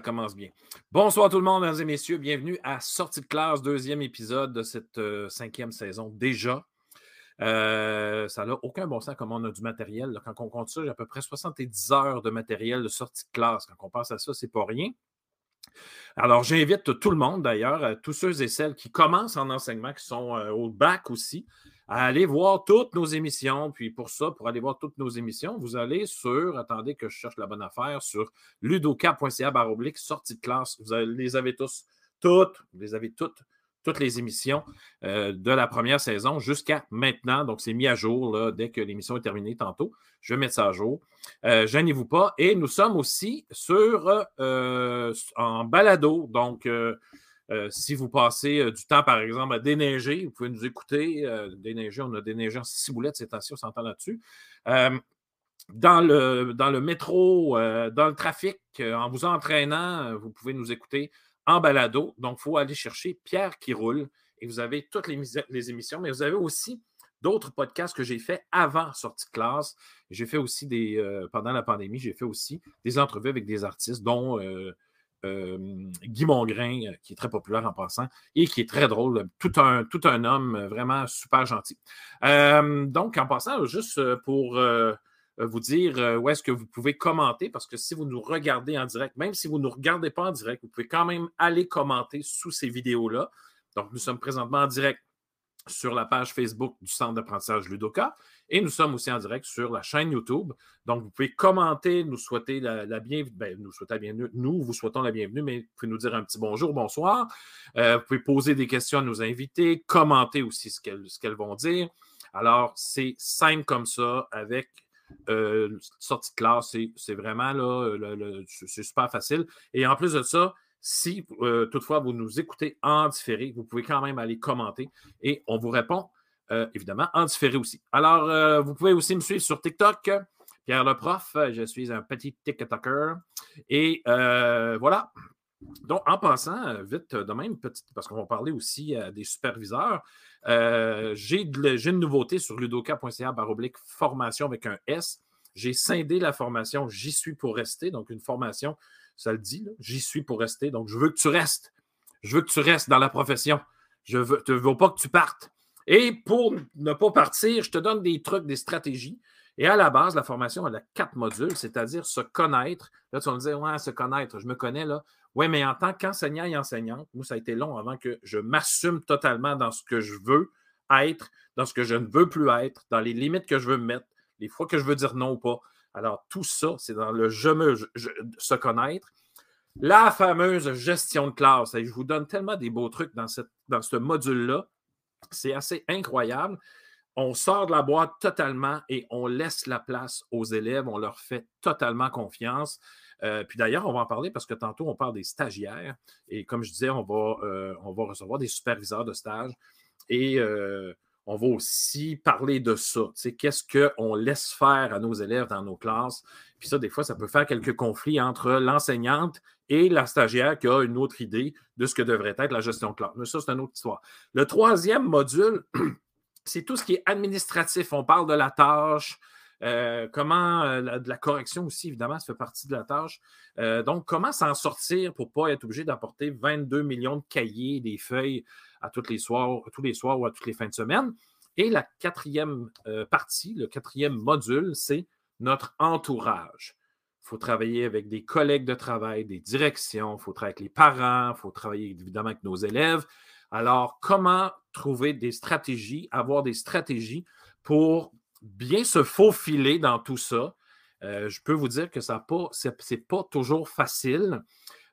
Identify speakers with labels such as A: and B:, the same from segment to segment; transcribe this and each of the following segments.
A: commence bien. Bonsoir tout le monde, mesdames et messieurs. Bienvenue à Sortie de classe, deuxième épisode de cette euh, cinquième saison déjà. Euh, ça n'a aucun bon sens comme on a du matériel. Quand on compte ça, j'ai à peu près 70 heures de matériel de sortie de classe. Quand on pense à ça, c'est pas rien. Alors, j'invite tout le monde, d'ailleurs, tous ceux et celles qui commencent en enseignement, qui sont euh, au bac aussi, à aller voir toutes nos émissions. Puis pour ça, pour aller voir toutes nos émissions, vous allez sur, attendez que je cherche la bonne affaire, sur ludoka.ca baroblique sortie de classe. Vous les avez tous, toutes, vous les avez toutes, toutes les émissions euh, de la première saison jusqu'à maintenant. Donc, c'est mis à jour dès que l'émission est terminée tantôt. Je vais mettre ça à jour. Euh, gênez-vous pas. Et nous sommes aussi sur euh, en balado. Donc, euh, si vous passez euh, du temps, par exemple, à déneiger, vous pouvez nous écouter. Euh, déneiger, on a déneigé en boulettes cette année, on s'entend là-dessus. dans, le, dans le métro, dans le trafic, en vous entraînant, vous pouvez nous écouter en balado. Donc, il faut aller chercher Pierre qui roule et vous avez toutes les, les émissions, mais vous avez aussi d'autres podcasts que j'ai fait avant sortie de classe. J'ai fait aussi des, pendant la pandémie, j'ai fait aussi des entrevues avec des artistes, dont euh, Guy Mongrain, euh, qui est très populaire en passant et qui est très drôle. Tout un, homme vraiment super gentil. Euh, donc, en passant, juste pour vous dire où est-ce que vous pouvez commenter, parce que si vous nous regardez en direct, même si vous ne nous regardez pas en direct, vous pouvez quand même aller commenter sous ces vidéos-là. Donc, nous sommes présentement en direct sur la page Facebook du Centre d'apprentissage Ludoka. Et nous sommes aussi en direct sur la chaîne YouTube. Donc, vous pouvez commenter, nous souhaiter la, bienvenue. Nous la bienvenue. Nous vous souhaitons la bienvenue, mais vous pouvez nous dire un petit bonjour, bonsoir. Euh, vous pouvez poser des questions à nos invités, commenter aussi ce qu'elles vont dire. Alors, c'est simple comme ça, avec euh, sortie de classe. C'est vraiment là, c'est super facile. Et en plus de ça, si euh, toutefois vous nous écoutez en différé, vous pouvez quand même aller commenter et on vous répond euh, évidemment en différé aussi. Alors, euh, vous pouvez aussi me suivre sur TikTok, Pierre le prof. Je suis un petit TikToker. Et voilà. Donc, en passant, vite, de même, parce qu'on va parler aussi des superviseurs, j'ai une nouveauté sur ludoka.ca baroblique formation avec un S. J'ai scindé la formation J'y suis pour rester, donc une formation ça le dit, j'y suis pour rester. Donc, je veux que tu restes. Je veux que tu restes dans la profession. Je ne veux pas que tu partes. Et pour ne pas partir, je te donne des trucs, des stratégies. Et à la base, la formation, elle a quatre modules, c'est-à-dire se connaître. Là, tu vas me dire, ouais, se connaître, je me connais là. Oui, mais en tant qu'enseignant et enseignante, moi, ça a été long avant que je m'assume totalement dans ce que je veux être, dans ce que je ne veux plus être, dans les limites que je veux me mettre, les fois que je veux dire non ou pas. Alors, tout ça, c'est dans le je me se connaître. La fameuse gestion de classe. je vous donne tellement des beaux trucs dans, cette, dans ce module-là. C'est assez incroyable. On sort de la boîte totalement et on laisse la place aux élèves. On leur fait totalement confiance. Euh, puis d'ailleurs, on va en parler parce que tantôt, on parle des stagiaires. Et comme je disais, on va, euh, on va recevoir des superviseurs de stage. Et euh, on va aussi parler de ça. Qu'est-ce qu'on laisse faire à nos élèves dans nos classes? Puis ça, des fois, ça peut faire quelques conflits entre l'enseignante et la stagiaire qui a une autre idée de ce que devrait être la gestion de classe. Mais ça, c'est une autre histoire. Le troisième module, c'est tout ce qui est administratif. On parle de la tâche, euh, comment euh, de la correction aussi, évidemment, ça fait partie de la tâche. Euh, donc, comment s'en sortir pour ne pas être obligé d'apporter 22 millions de cahiers, des feuilles à tous les soirs, tous les soirs ou à toutes les fins de semaine. Et la quatrième euh, partie, le quatrième module, c'est notre entourage. Il faut travailler avec des collègues de travail, des directions, il faut travailler avec les parents, il faut travailler évidemment avec nos élèves. Alors, comment trouver des stratégies, avoir des stratégies pour bien se faufiler dans tout ça? Euh, je peux vous dire que ça ce n'est pas toujours facile.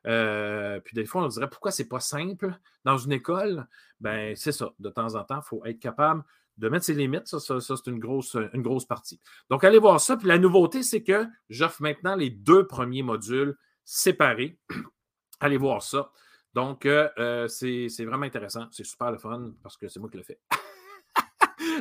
A: Euh, puis des fois, on dirait pourquoi c'est pas simple dans une école? Ben, c'est ça. De temps en temps, il faut être capable de mettre ses limites. Ça, c'est une grosse, une grosse partie. Donc, allez voir ça. Puis la nouveauté, c'est que j'offre maintenant les deux premiers modules séparés. allez voir ça. Donc, euh, euh, c'est vraiment intéressant. C'est super le fun parce que c'est moi qui le fais.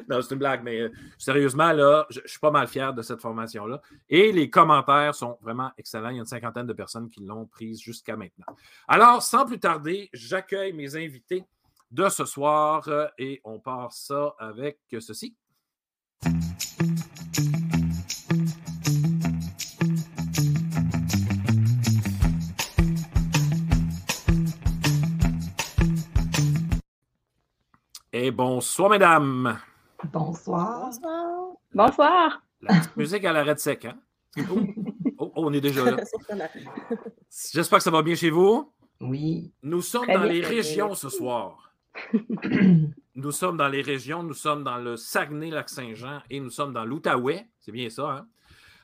A: non, c'est une blague, mais euh, sérieusement, là, je, suis pas mal fier de cette formation-là. Et les commentaires sont vraiment excellents. Il y a une cinquantaine de personnes qui l'ont prise jusqu'à maintenant. Alors, sans plus tarder, j'accueille mes invités de ce soir euh, et on part ça avec ceci. Et bonsoir, mesdames.
B: Bonsoir.
C: Bonsoir. Bonsoir.
A: La petite musique à l'arrêt de sec, hein? Oh, oh, oh, on est déjà là. J'espère que ça va bien chez vous.
B: Oui.
A: Nous sommes dans les régions ce soir. nous sommes dans les régions, nous sommes dans le Saguenay-Lac-Saint-Jean et nous sommes dans l'Outaouais. C'est bien ça, hein?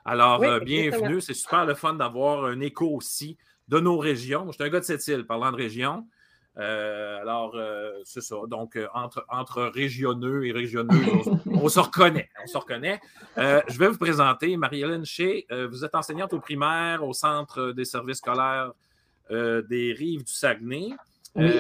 A: Alors,
C: Oui,
A: euh, bienvenue. C'est super le fun d'avoir un écho aussi de nos régions. Je suis un gars de cette île, parlant de région. Euh, alors, euh, c'est ça. Donc, euh, entre, entre régioneux et régioneuses, on, on se reconnaît. On se reconnaît. Je vais vous présenter Marie-Hélène Shea. Vous êtes enseignante au primaire au Centre des services scolaires des Rives du Saguenay.
B: Oui.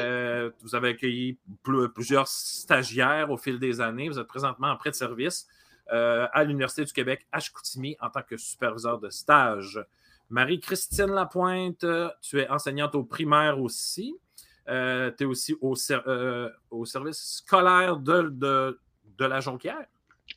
A: Vous avez accueilli pl- plusieurs stagiaires au fil des années. Vous êtes présentement en prêt de service à l'Université du Québec à Chicoutimi en tant que superviseur de stage. Marie-Christine Lapointe, tu es enseignante au primaire aussi. Euh, tu es aussi au, ser- euh, au service scolaire de, de, de la Jonquière?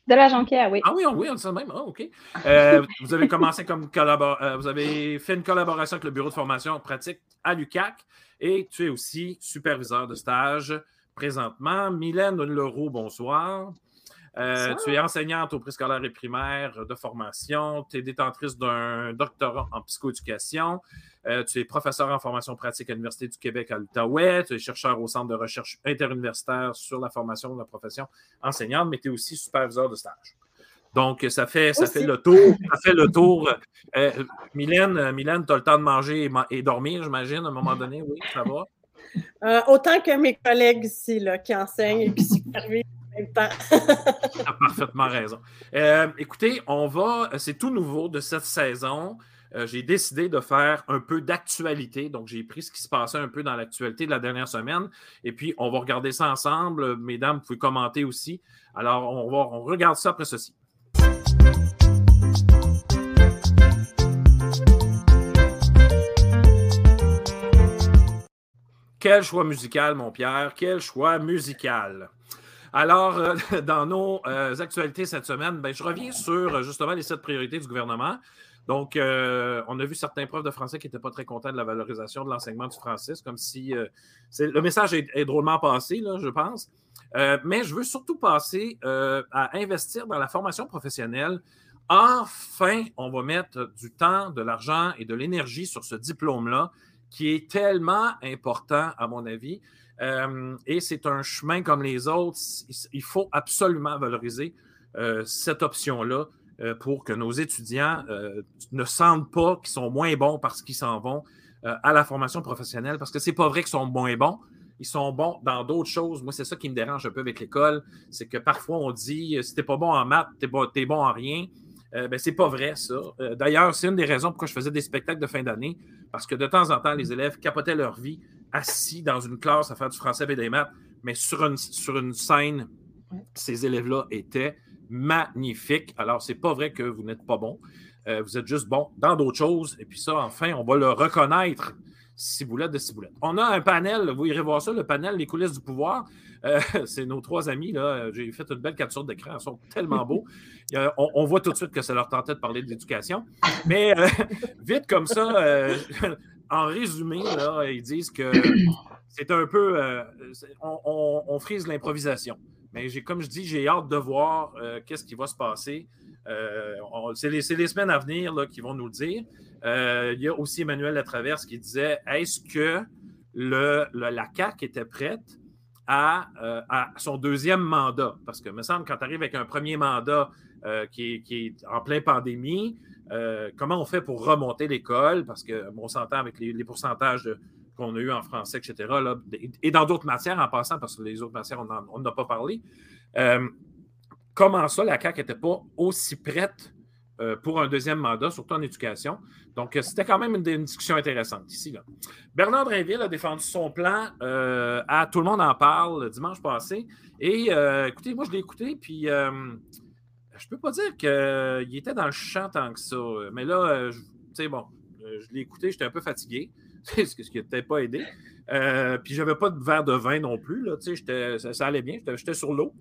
C: De la Jonquière, oui.
A: Ah oui, on, oui, on ça de même. Ah, OK. Euh, vous avez commencé comme collaborateur. vous avez fait une collaboration avec le bureau de formation pratique à l'UCAC et tu es aussi superviseur de stage présentement. Mylène Leroux, bonsoir. Euh, tu es enseignante au préscolaire et primaire de formation. Tu es détentrice d'un doctorat en psychoéducation. Euh, tu es professeur en formation pratique à l'Université du Québec à l'Outaouais. Tu es chercheur au Centre de recherche interuniversitaire sur la formation de la profession enseignante, mais tu es aussi superviseur de stage. Donc, ça fait, ça
C: Aussi.
A: fait le tour. Ça fait le tour. Euh, Mylène, Mylène tu as le temps de manger et, ma- et dormir, j'imagine, à un moment donné. Oui, ça va.
D: Euh, autant que mes collègues ici là, qui enseignent et qui supervisent.
A: Tu as parfaitement raison. Euh, écoutez, on va. C'est tout nouveau de cette saison. Euh, j'ai décidé de faire un peu d'actualité. Donc, j'ai pris ce qui se passait un peu dans l'actualité de la dernière semaine. Et puis, on va regarder ça ensemble. Mesdames, vous pouvez commenter aussi. Alors, on, va, on regarde ça après ceci. Quel choix musical, mon Pierre? Quel choix musical? Alors, euh, dans nos euh, actualités cette semaine, ben, je reviens sur euh, justement les sept priorités du gouvernement. Donc, on a vu certains profs de français qui n'étaient pas très contents de la valorisation de l'enseignement du français. Comme si le message est, est drôlement passé, là, je pense. Mais je veux surtout passer à investir dans la formation professionnelle. Enfin, on va mettre du temps, de l'argent et de l'énergie sur ce diplôme-là qui est tellement important, à mon avis. Euh, et c'est un chemin comme les autres. Il faut absolument valoriser euh, cette option-là euh, pour que nos étudiants ne sentent pas qu'ils sont moins bons parce qu'ils s'en vont à la formation professionnelle, parce que c'est pas vrai qu'ils sont moins bons. Ils sont bons dans d'autres choses. Moi, c'est ça qui me dérange un peu avec l'école. C'est que parfois, on dit si t'es pas bon en maths, t'es t'es bon en rien. Euh, ben, pas vrai, ça. D'ailleurs, c'est une des raisons pourquoi je faisais des spectacles de fin d'année, parce que de temps en temps, les élèves capotaient leur vie assis dans une classe à faire du français et des maths, mais sur une, sur une scène, ces élèves-là étaient magnifiques. Alors, c'est pas vrai que vous n'êtes pas bon. Euh, vous êtes juste bon dans d'autres choses. Et puis ça, enfin, on va le reconnaître. Ciboulette de ciboulette. On a un panel, vous irez voir ça, le panel Les coulisses du pouvoir. Euh, c'est nos trois amis. là. J'ai fait une belle capture d'écran. Ils sont tellement beaux. A- on, on voit tout de suite que ça leur tentait de parler d'éducation. Mais euh, vite comme ça, euh, en résumé, là, ils disent que c'est un peu. euh, on, on- on frise l'improvisation. Mais j'ai, comme je dis, j'ai hâte de voir euh, qu'est-ce qui va se passer. Euh, on- c'est, les, c'est les semaines à venir là, qui vont nous le dire. Il y a aussi Emmanuel Latraverse qui disait est-ce que le, le- la CAQ était prête à, à son deuxième mandat? Parce que, me semble, quand tu arrives avec un premier mandat qui, est, qui est en plein pandémie, euh, comment on fait pour remonter l'école? Parce que, s'entend avec les, pourcentages qu'on a eu en français, etc., et dans d'autres matières en passant, parce que les autres matières, on n'en n'a pas parlé. Euh, comment ça, la CAQ n'était pas aussi prête euh, pour un deuxième mandat, surtout en éducation? Donc, c'était quand même une, discussion intéressante ici. Bernard Drinville a défendu son plan à Tout le monde en parle le dimanche passé. Et écoutez, moi, je l'ai écouté, puis je peux pas dire qu'il était dans le champ tant que ça. Mais là, euh, tu sais, bon, euh, je l'ai écouté, j'étais un peu fatigué, ce qui n'a peut-être pas aidé. Euh, puis j'avais pas de verre de vin non plus, là, ça, ça allait bien, j'étais- sur l'eau.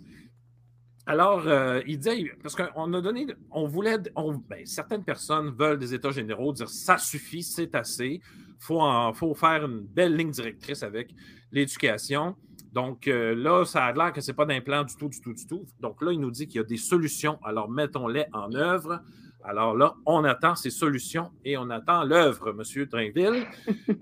A: Alors, euh, il disait, parce qu'on a donné, on voulait, ben, certaines personnes veulent des états généraux, dire ça suffit, c'est assez, il faut faire une belle ligne directrice avec l'éducation. Donc euh, là, ça a l'air que ce n'est pas d'implant du tout, du tout, du tout. Donc là, il nous dit qu'il y a des solutions. Alors mettons-les en œuvre. Alors là, on attend ces solutions et on attend l'œuvre, M. Drainville.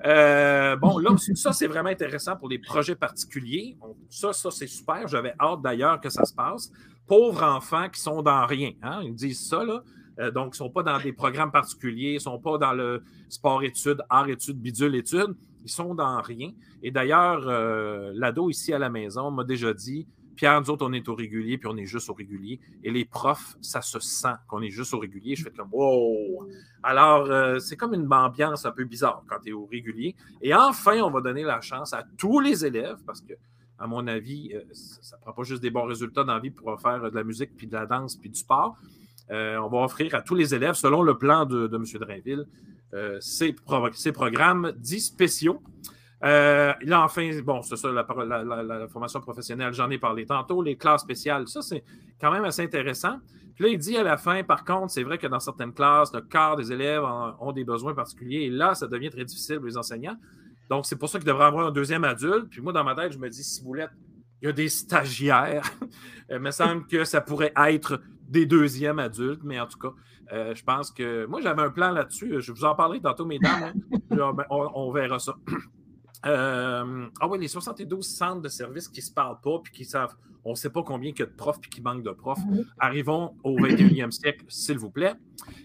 A: Euh, bon, là, ça, c'est vraiment intéressant pour les projets particuliers. ça, ça, c'est super. J'avais hâte d'ailleurs que ça se passe. Pauvres enfants qui sont dans rien. Hein? Ils disent ça, là. Euh, donc, ils ne sont pas dans des programmes particuliers, ils ne sont pas dans le sport-études, art-études, bidule-études. Ils sont dans rien. Et d'ailleurs, euh, l'ado ici à la maison m'a déjà dit Pierre, nous autres, on est au régulier, puis on est juste au régulier. Et les profs, ça se sent qu'on est juste au régulier. Je fais comme Wow! Alors, euh, c'est comme une ambiance un peu bizarre quand tu es au régulier. Et enfin, on va donner la chance à tous les élèves, parce que, à mon avis, ça ne prend pas juste des bons résultats dans la vie pour faire de la musique, puis de la danse, puis du sport. on va offrir à tous les élèves, selon le plan de, de M. Drainville, euh, ces, programmes dits spéciaux. Euh, là, enfin, bon, c'est ça, la, formation professionnelle, j'en ai parlé tantôt, les classes spéciales, ça, c'est quand même assez intéressant. Puis là, il dit à la fin, par contre, c'est vrai que dans certaines classes, le quart des élèves ont des besoins particuliers et là, ça devient très difficile pour les enseignants. Donc, c'est pour ça qu'il devrait avoir un deuxième adulte. Puis moi, dans ma tête, je me dis, si vous il y a des stagiaires. il me semble que ça pourrait être des deuxièmes adultes, mais en tout cas, euh, je pense que moi, j'avais un plan là-dessus. Je vous en parlerai tantôt, mesdames. Hein. Ben, on, verra ça. Euh, ah oui, les 72 centres de services qui ne se parlent pas puis qui savent, on ne sait pas combien il y a de profs puis qui manquent de profs. Arrivons au 21e siècle, s'il vous plaît.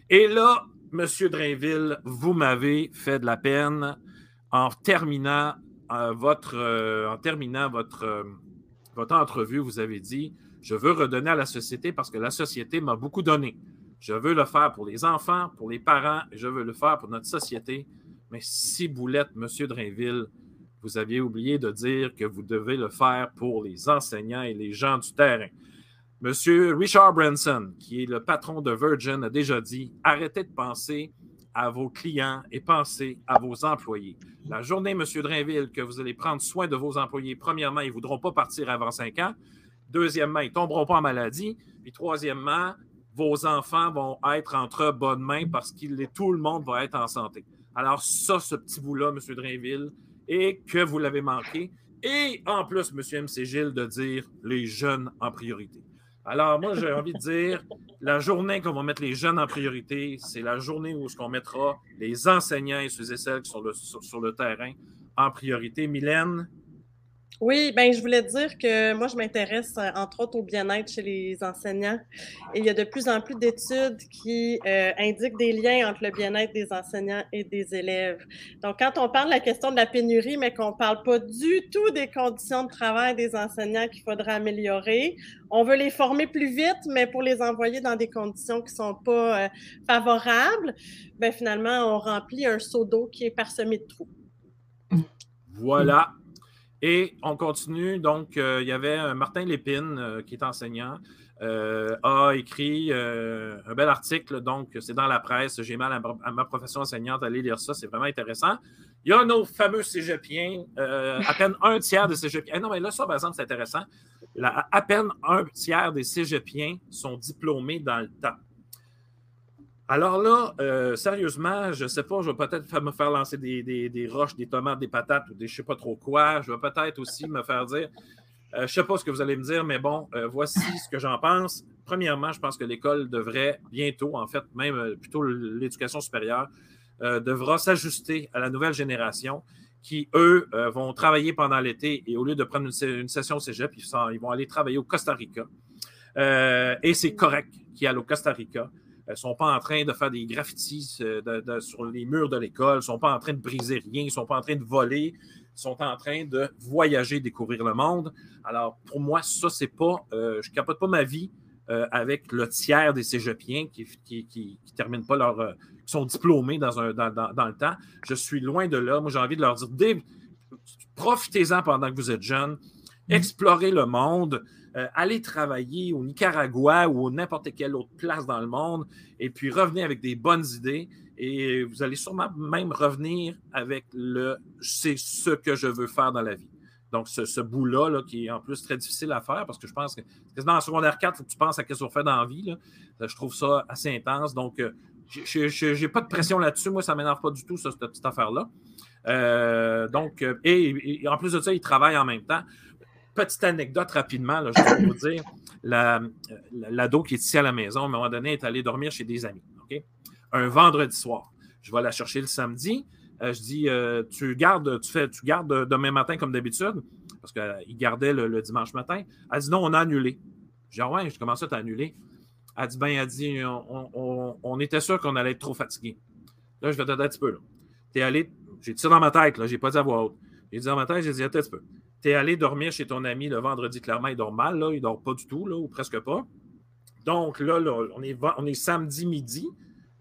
A: Et là, M. Drainville, vous m'avez fait de la peine en terminant euh, votre, en terminant votre, votre entrevue. Vous avez dit Je veux redonner à la société parce que la société m'a beaucoup donné. Je veux le faire pour les enfants, pour les parents, et je veux le faire pour notre société. Mais si Boulette, M. Drainville, vous aviez oublié de dire que vous devez le faire pour les enseignants et les gens du terrain. Monsieur Richard Branson, qui est le patron de Virgin, a déjà dit arrêtez de penser à vos clients et pensez à vos employés. La journée, M. Drainville, que vous allez prendre soin de vos employés, premièrement, ils ne voudront pas partir avant cinq ans. Deuxièmement, ils ne tomberont pas en maladie. Puis troisièmement, vos enfants vont être entre bonnes mains parce que tout le monde va être en santé. Alors, ça, ce petit bout-là, M. Drainville, et que vous l'avez manqué. Et en plus, M. MC Gilles, de dire les jeunes en priorité. Alors, moi, j'ai envie de dire, la journée qu'on va mettre les jeunes en priorité, c'est la journée où on mettra les enseignants et ceux et celles qui sont sur le terrain en priorité. Mylène,
D: oui, ben je voulais dire que moi, je m'intéresse euh, entre autres au bien-être chez les enseignants. Et il y a de plus en plus d'études qui euh, indiquent des liens entre le bien-être des enseignants et des élèves. Donc, quand on parle de la question de la pénurie, mais qu'on ne parle pas du tout des conditions de travail des enseignants qu'il faudra améliorer, on veut les former plus vite, mais pour les envoyer dans des conditions qui ne sont pas euh, favorables, ben finalement, on remplit un seau d'eau qui est parsemé de trous.
A: Voilà. Et on continue. Donc, euh, il y avait Martin Lépine, euh, qui est enseignant, euh, a écrit un bel article. Donc, c'est dans la presse. J'ai mal à, ma profession enseignante. Allez lire ça. C'est vraiment intéressant. Il y a nos fameux cégepiens. à peine un tiers des cégepiens. Eh non, mais là, ça, par exemple, c'est intéressant. à peine un tiers des cégepiens sont diplômés dans le temps. Alors là, euh, sérieusement, je ne sais pas, je vais peut-être me faire lancer des, roches, des tomates, des patates ou des je ne sais pas trop quoi. Je vais peut-être aussi me faire dire, euh, je ne sais pas ce que vous allez me dire, mais bon, euh, voici ce que j'en pense. Premièrement, je pense que l'école devrait bientôt, en fait, même plutôt l'éducation supérieure, devra s'ajuster à la nouvelle génération qui, eux, vont travailler pendant l'été et au lieu de prendre une, session au cégep, ils, ils, vont aller travailler au Costa Rica. et c'est correct qu'ils aillent au Costa Rica ne sont pas en train de faire des graffitis euh, sur les murs de l'école, ne sont pas en train de briser rien, ne sont pas en train de voler, sont en train de voyager, découvrir le monde. Alors, pour moi, ça, c'est pas. Euh, je capote pas ma vie euh, avec le tiers des cégepiens qui, qui, terminent pas leur. qui sont diplômés dans, un, dans, le temps. Je suis loin de là. Moi, j'ai envie de leur dire profitez-en pendant que vous êtes jeunes, explorez le monde. Euh, aller travailler au Nicaragua ou n'importe quelle autre place dans le monde et puis revenir avec des bonnes idées. Et vous allez sûrement même revenir avec le c'est ce que je veux faire dans la vie. Donc, ce, bout-là, qui est en plus très difficile à faire, parce que je pense que dans le secondaire 4, il faut que tu penses à ce qu'on fait dans la vie. Euh, je trouve ça assez intense. Donc, euh, je n'ai pas de pression là-dessus. Moi, ça ne m'énerve pas du tout, cette petite affaire-là. donc, et, en plus de ça, ils travaillent en même temps petite anecdote rapidement, je vais vous dire. L'ado qui est ici à la maison, à un moment donné, est allé dormir chez des amis. OK? Un vendredi soir. Je vais la chercher le samedi. Euh, je dis, euh, tu gardes, tu fais, tu gardes demain matin comme d'habitude, parce qu'il gardait le, dimanche matin. Elle dit non, on a annulé. Je dis, ah ouais, je commence à t'annuler. Elle dit, ben, elle dit, on, était sûr qu'on allait être trop fatigué. Là, je vais t'aider un petit peu. Allé, j'ai dit ça dans ma tête, là, j'ai pas dit à voix haute. J'ai dit dans ma tête, j'ai dit, un petit peu. Tu es allé dormir chez ton ami le vendredi, clairement, il dort mal, là, il dort pas du tout, là, ou presque pas. Donc là, on, est, samedi midi.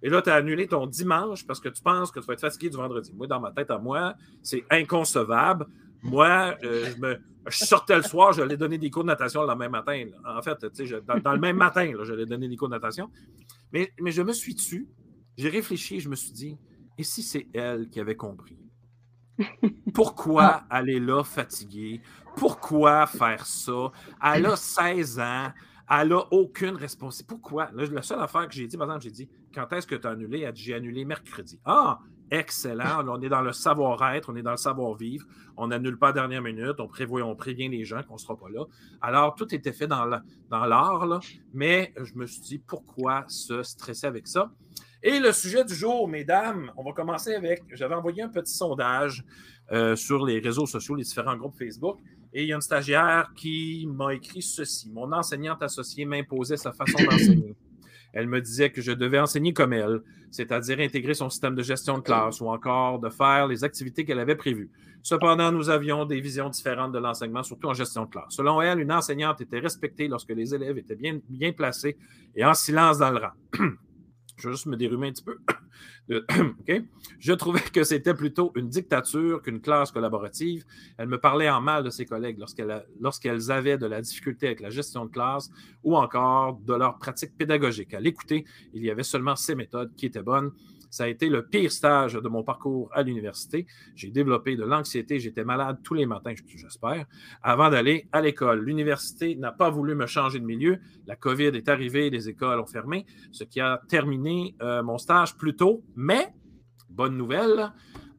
A: Et là, tu as annulé ton dimanche parce que tu penses que tu vas être fatigué du vendredi. Moi, dans ma tête à moi, c'est inconcevable. Moi, euh, je, me, sortais le soir, je lui donné des cours de natation le même matin. En fait, dans, dans, le même matin, je lui donné des cours de natation. Mais, mais je me suis tu, j'ai réfléchi, je me suis dit, et si c'est elle qui avait compris? Pourquoi aller là fatiguée? Pourquoi faire ça? Elle a 16 ans. Elle n'a aucune responsabilité. Pourquoi? la seule affaire que j'ai dit, par exemple, j'ai dit quand est-ce que tu as annulé? Elle dit j'ai annulé mercredi. Ah, excellent. on est dans le savoir-être, on est dans le savoir-vivre. On n'annule pas à dernière minute, on, prévoit, on prévient les gens qu'on ne sera pas là. Alors, tout était fait dans l'art, mais je me suis dit pourquoi se stresser avec ça? Et le sujet du jour, mesdames, on va commencer avec. J'avais envoyé un petit sondage euh, sur les réseaux sociaux, les différents groupes Facebook. Et il y a une stagiaire qui m'a écrit ceci. Mon enseignante associée m'imposait sa façon d'enseigner. Elle me disait que je devais enseigner comme elle, c'est-à-dire intégrer son système de gestion de classe ou encore de faire les activités qu'elle avait prévues. Cependant, nous avions des visions différentes de l'enseignement, surtout en gestion de classe. Selon elle, une enseignante était respectée lorsque les élèves étaient bien, bien placés et en silence dans le rang. Je vais juste me dérumer un petit peu. Je trouvais que c'était plutôt une dictature qu'une classe collaborative. Elle me parlait en mal de ses collègues lorsqu'elles avaient de la difficulté avec la gestion de classe ou encore de leur pratique pédagogique. À l'écouter, il y avait seulement ces méthodes qui étaient bonnes. Ça a été le pire stage de mon parcours à l'université. J'ai développé de l'anxiété, j'étais malade tous les matins, j'espère, avant d'aller à l'école. L'université n'a pas voulu me changer de milieu. La COVID est arrivée, les écoles ont fermé, ce qui a terminé euh, mon stage plus tôt. Mais, bonne nouvelle,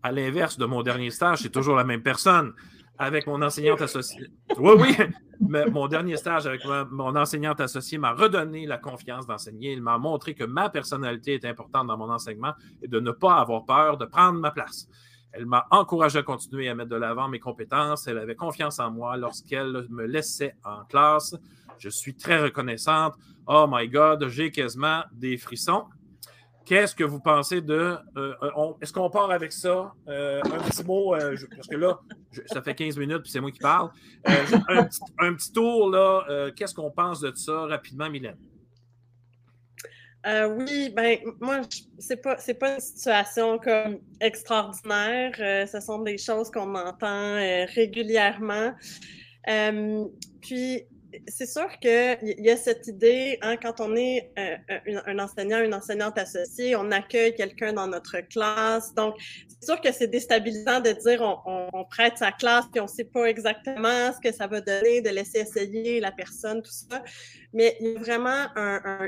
A: à l'inverse de mon dernier stage, c'est toujours la même personne avec mon enseignante associée. Oui, oui, mon dernier stage avec mon enseignante associée m'a redonné la confiance d'enseigner. Il m'a montré que ma personnalité est importante dans mon enseignement et de ne pas avoir peur de prendre ma place. Elle m'a encouragé à continuer à mettre de l'avant mes compétences. Elle avait confiance en moi lorsqu'elle me laissait en classe. Je suis très reconnaissante. Oh my God, j'ai quasiment des frissons. Qu'est-ce que vous pensez de. Euh, est-ce qu'on part avec ça? Euh, un petit mot, euh, parce que là, ça fait 15 minutes puis c'est moi qui parle. Un petit, tour, là. Qu'est-ce qu'on pense de ça rapidement, Mylène?
D: oui, ben moi, c'est pas, pas une situation comme extraordinaire. ce sont des choses qu'on entend régulièrement. puis, c'est sûr qu'il y a cette idée, hein, quand on est euh, un, enseignant, une enseignante associée, on accueille quelqu'un dans notre classe. Donc, c'est sûr que c'est déstabilisant de dire on, prête sa classe puis on ne sait pas exactement ce que ça va donner, de laisser essayer la personne, tout ça. Mais il y a vraiment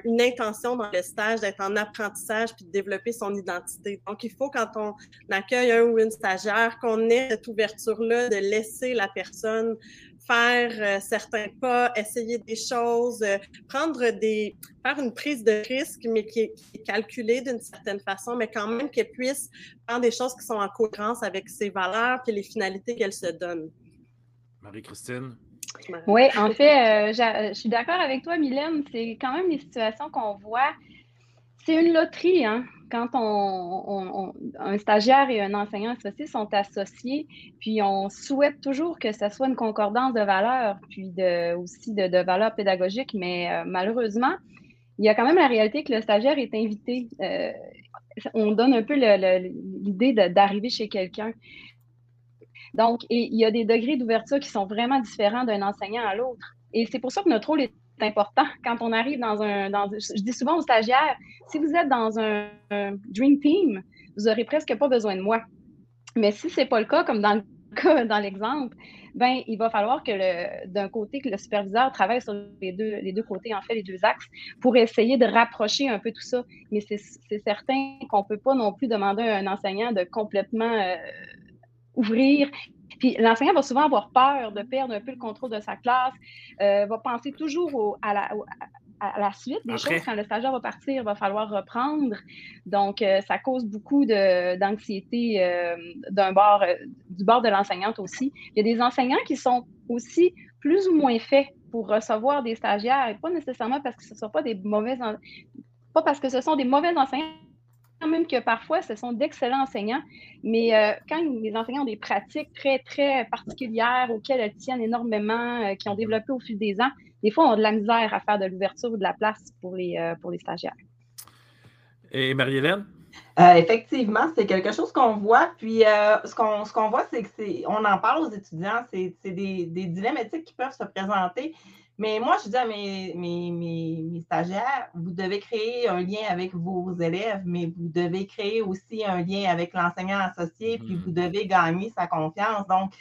D: une intention dans le stage d'être en apprentissage puis de développer son identité. Donc, il faut, quand on accueille un ou une stagiaire, qu'on ait cette ouverture-là de laisser la personne faire euh, certains pas, essayer des choses, euh, prendre des, faire une prise de risque, mais qui est, calculée d'une certaine façon, mais quand même qu'elle puisse faire des choses qui sont en cohérence avec ses valeurs et les finalités qu'elle se donne.
A: Marie-Christine?
C: Oui, en fait, euh, je suis d'accord avec toi, Mylène. C'est quand même des situations qu'on voit. C'est une loterie, hein? Quand un stagiaire et un enseignant associé sont associés, puis on souhaite toujours que ce soit une concordance de valeurs, puis aussi de, valeurs pédagogiques, mais euh, malheureusement, il y a quand même la réalité que le stagiaire est invité. Euh, on donne un peu l'idée d'arriver chez quelqu'un. Donc, il y a des degrés d'ouverture qui sont vraiment différents d'un enseignant à l'autre. Et c'est pour ça que notre rôle est important quand on arrive dans un. je dis souvent aux stagiaires, si vous êtes dans un, Dream Team, vous n'aurez presque pas besoin de moi. Mais si ce n'est pas le cas, comme dans dans l'exemple, ben, il va falloir que d'un côté, que le superviseur travaille sur les deux, les deux côtés, en fait, les deux axes, pour essayer de rapprocher un peu tout ça. Mais c'est certain qu'on ne peut pas non plus demander à un enseignant de complètement euh, ouvrir Puis l'enseignant va souvent avoir peur de perdre un peu le contrôle de sa classe, euh, va penser toujours à, la, à, la, suite des choses. Quand le stagiaire va partir, il va falloir reprendre. Donc, euh, ça cause beaucoup d'anxiété euh, d'un bord, du bord de l'enseignante aussi. Il y a des enseignants qui sont aussi plus ou moins faits pour recevoir des stagiaires, et pas nécessairement parce que ce ne sont pas des mauvais, pas parce que ce sont des mauvais enseignants, même que parfois, ce sont d'excellents enseignants, mais euh, quand les enseignants ont des pratiques très, très particulières auxquelles elles tiennent énormément, euh, qui ont développé au fil des ans, des fois, on a de la misère à faire de l'ouverture ou de la place pour les, euh, pour les stagiaires.
A: Et Marie-Hélène?
B: effectivement, c'est quelque chose qu'on voit. Puis, ce qu'on voit, c'est que on en parle aux étudiants, c'est des, des dilemmes éthiques qui peuvent se présenter. Mais moi, je dis à mes, mes, stagiaires, vous devez créer un lien avec vos élèves, mais vous devez créer aussi un lien avec l'enseignant associé, puis vous mm-hmm. devez gagner sa confiance. Donc,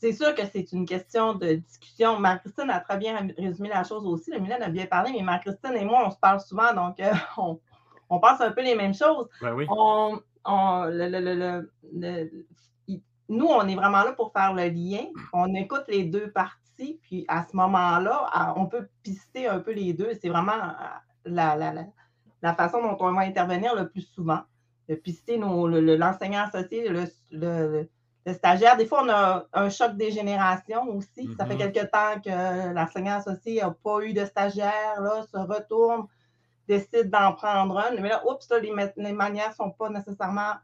B: c'est sûr que c'est une question de discussion. Marie-Christine a très bien résumé la chose aussi. Le Milan a bien parlé, mais Marie-Christine et moi, on se parle souvent, donc euh, on, on, pense un peu les mêmes choses.
A: Ben oui.
B: nous, on est vraiment là pour faire le lien. On écoute les deux parties puis à ce moment-là, on peut pister un peu les deux. C'est vraiment euh, la, façon dont on va intervenir le plus souvent. De pister l'enseignant associé, le, stagiaire. Des fois, on a un choc des générations aussi. Ça fait mm-hmm. quelque temps que l'enseignant associé n'a pas eu de stagiaire, là, se retourne, décide d'en prendre un. Mais là, oups, les, les manières ne sont pas nécessairement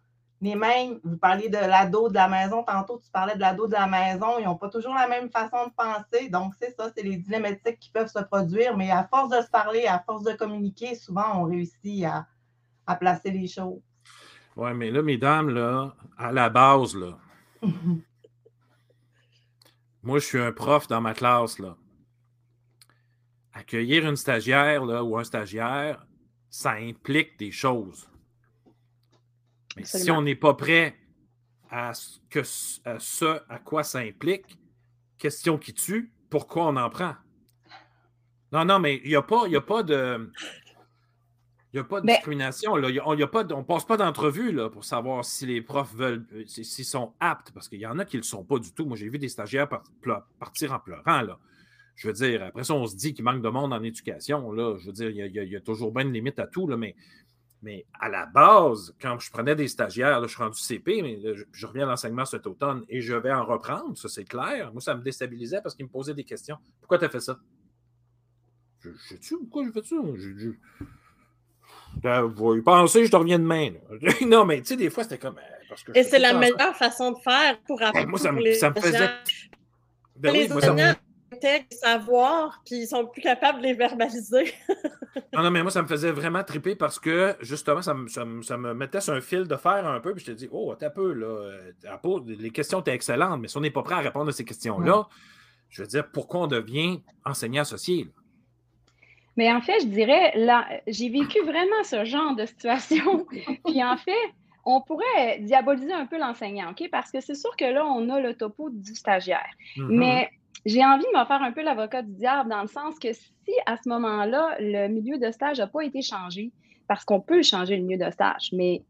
B: les mêmes, vous parliez de l'ado de la maison, tantôt tu parlais de l'ado de la maison, ils n'ont pas toujours la même façon de penser. Donc, c'est ça, c'est les dilématiques qui peuvent se produire, mais à force de se parler, à force de communiquer, souvent on réussit à, placer les choses.
A: Oui, mais là, mesdames, là, à la base, là, moi, je suis un prof dans ma classe, là. Accueillir une stagiaire là, ou un stagiaire, ça implique des choses. Mais si on n'est pas prêt à ce, que, ce à quoi ça implique, question qui tue, pourquoi on en prend? Non, non, mais il n'y a, pas, a pas de. Il a pas de discrimination. Là. on ne passe pas d'entrevue pour savoir si les profs veulent, s'ils sont aptes, parce qu'il y en a qui ne le sont pas du tout. Moi, j'ai vu des stagiaires partir en pleurant. Là. Je veux dire, après ça, on se dit qu'il manque de monde en éducation. Là. Je veux dire, il y, a, toujours bien une limite à tout, là, mais mais à la base, quand je prenais des stagiaires, je suis rendu CP, mais je, reviens à l'enseignement cet automne et je vais en reprendre, ça c'est clair. Moi, ça me déstabilisait parce qu'ils me posaient des questions. Pourquoi tu as fait ça? Je, je tu pourquoi j'ai fait ça? Je, ben, vous y penser, je te reviens demain. non, mais tu sais, des fois, c'était comme. Euh,
D: et c'est la meilleure façon de faire pour apprendre.
A: Ben, moi, ça, me, ça me faisait.
D: Ben, oui, moi, ça me savoir, puis ils sont plus capables de les verbaliser.
A: non, non, mais moi, ça me faisait vraiment triper parce que, justement, ça me, ça me, mettait sur un fil de fer un peu, puis je te dis, oh, t'es un peu, là, euh, les questions étaient excellentes, mais si on n'est pas prêt à répondre à ces questions-là, je veux dire, pourquoi on devient enseignant associé?
C: Mais en fait, je dirais, là, j'ai vécu vraiment ce genre de situation. puis en fait, on pourrait diaboliser un peu l'enseignant, OK? Parce que c'est sûr que là, on a le topo du stagiaire. Mm-hmm. Mais j'ai envie de me faire un peu l'avocat du diable dans le sens que si à ce moment-là, le milieu de stage n'a pas été changé, parce qu'on peut changer le milieu de stage, mais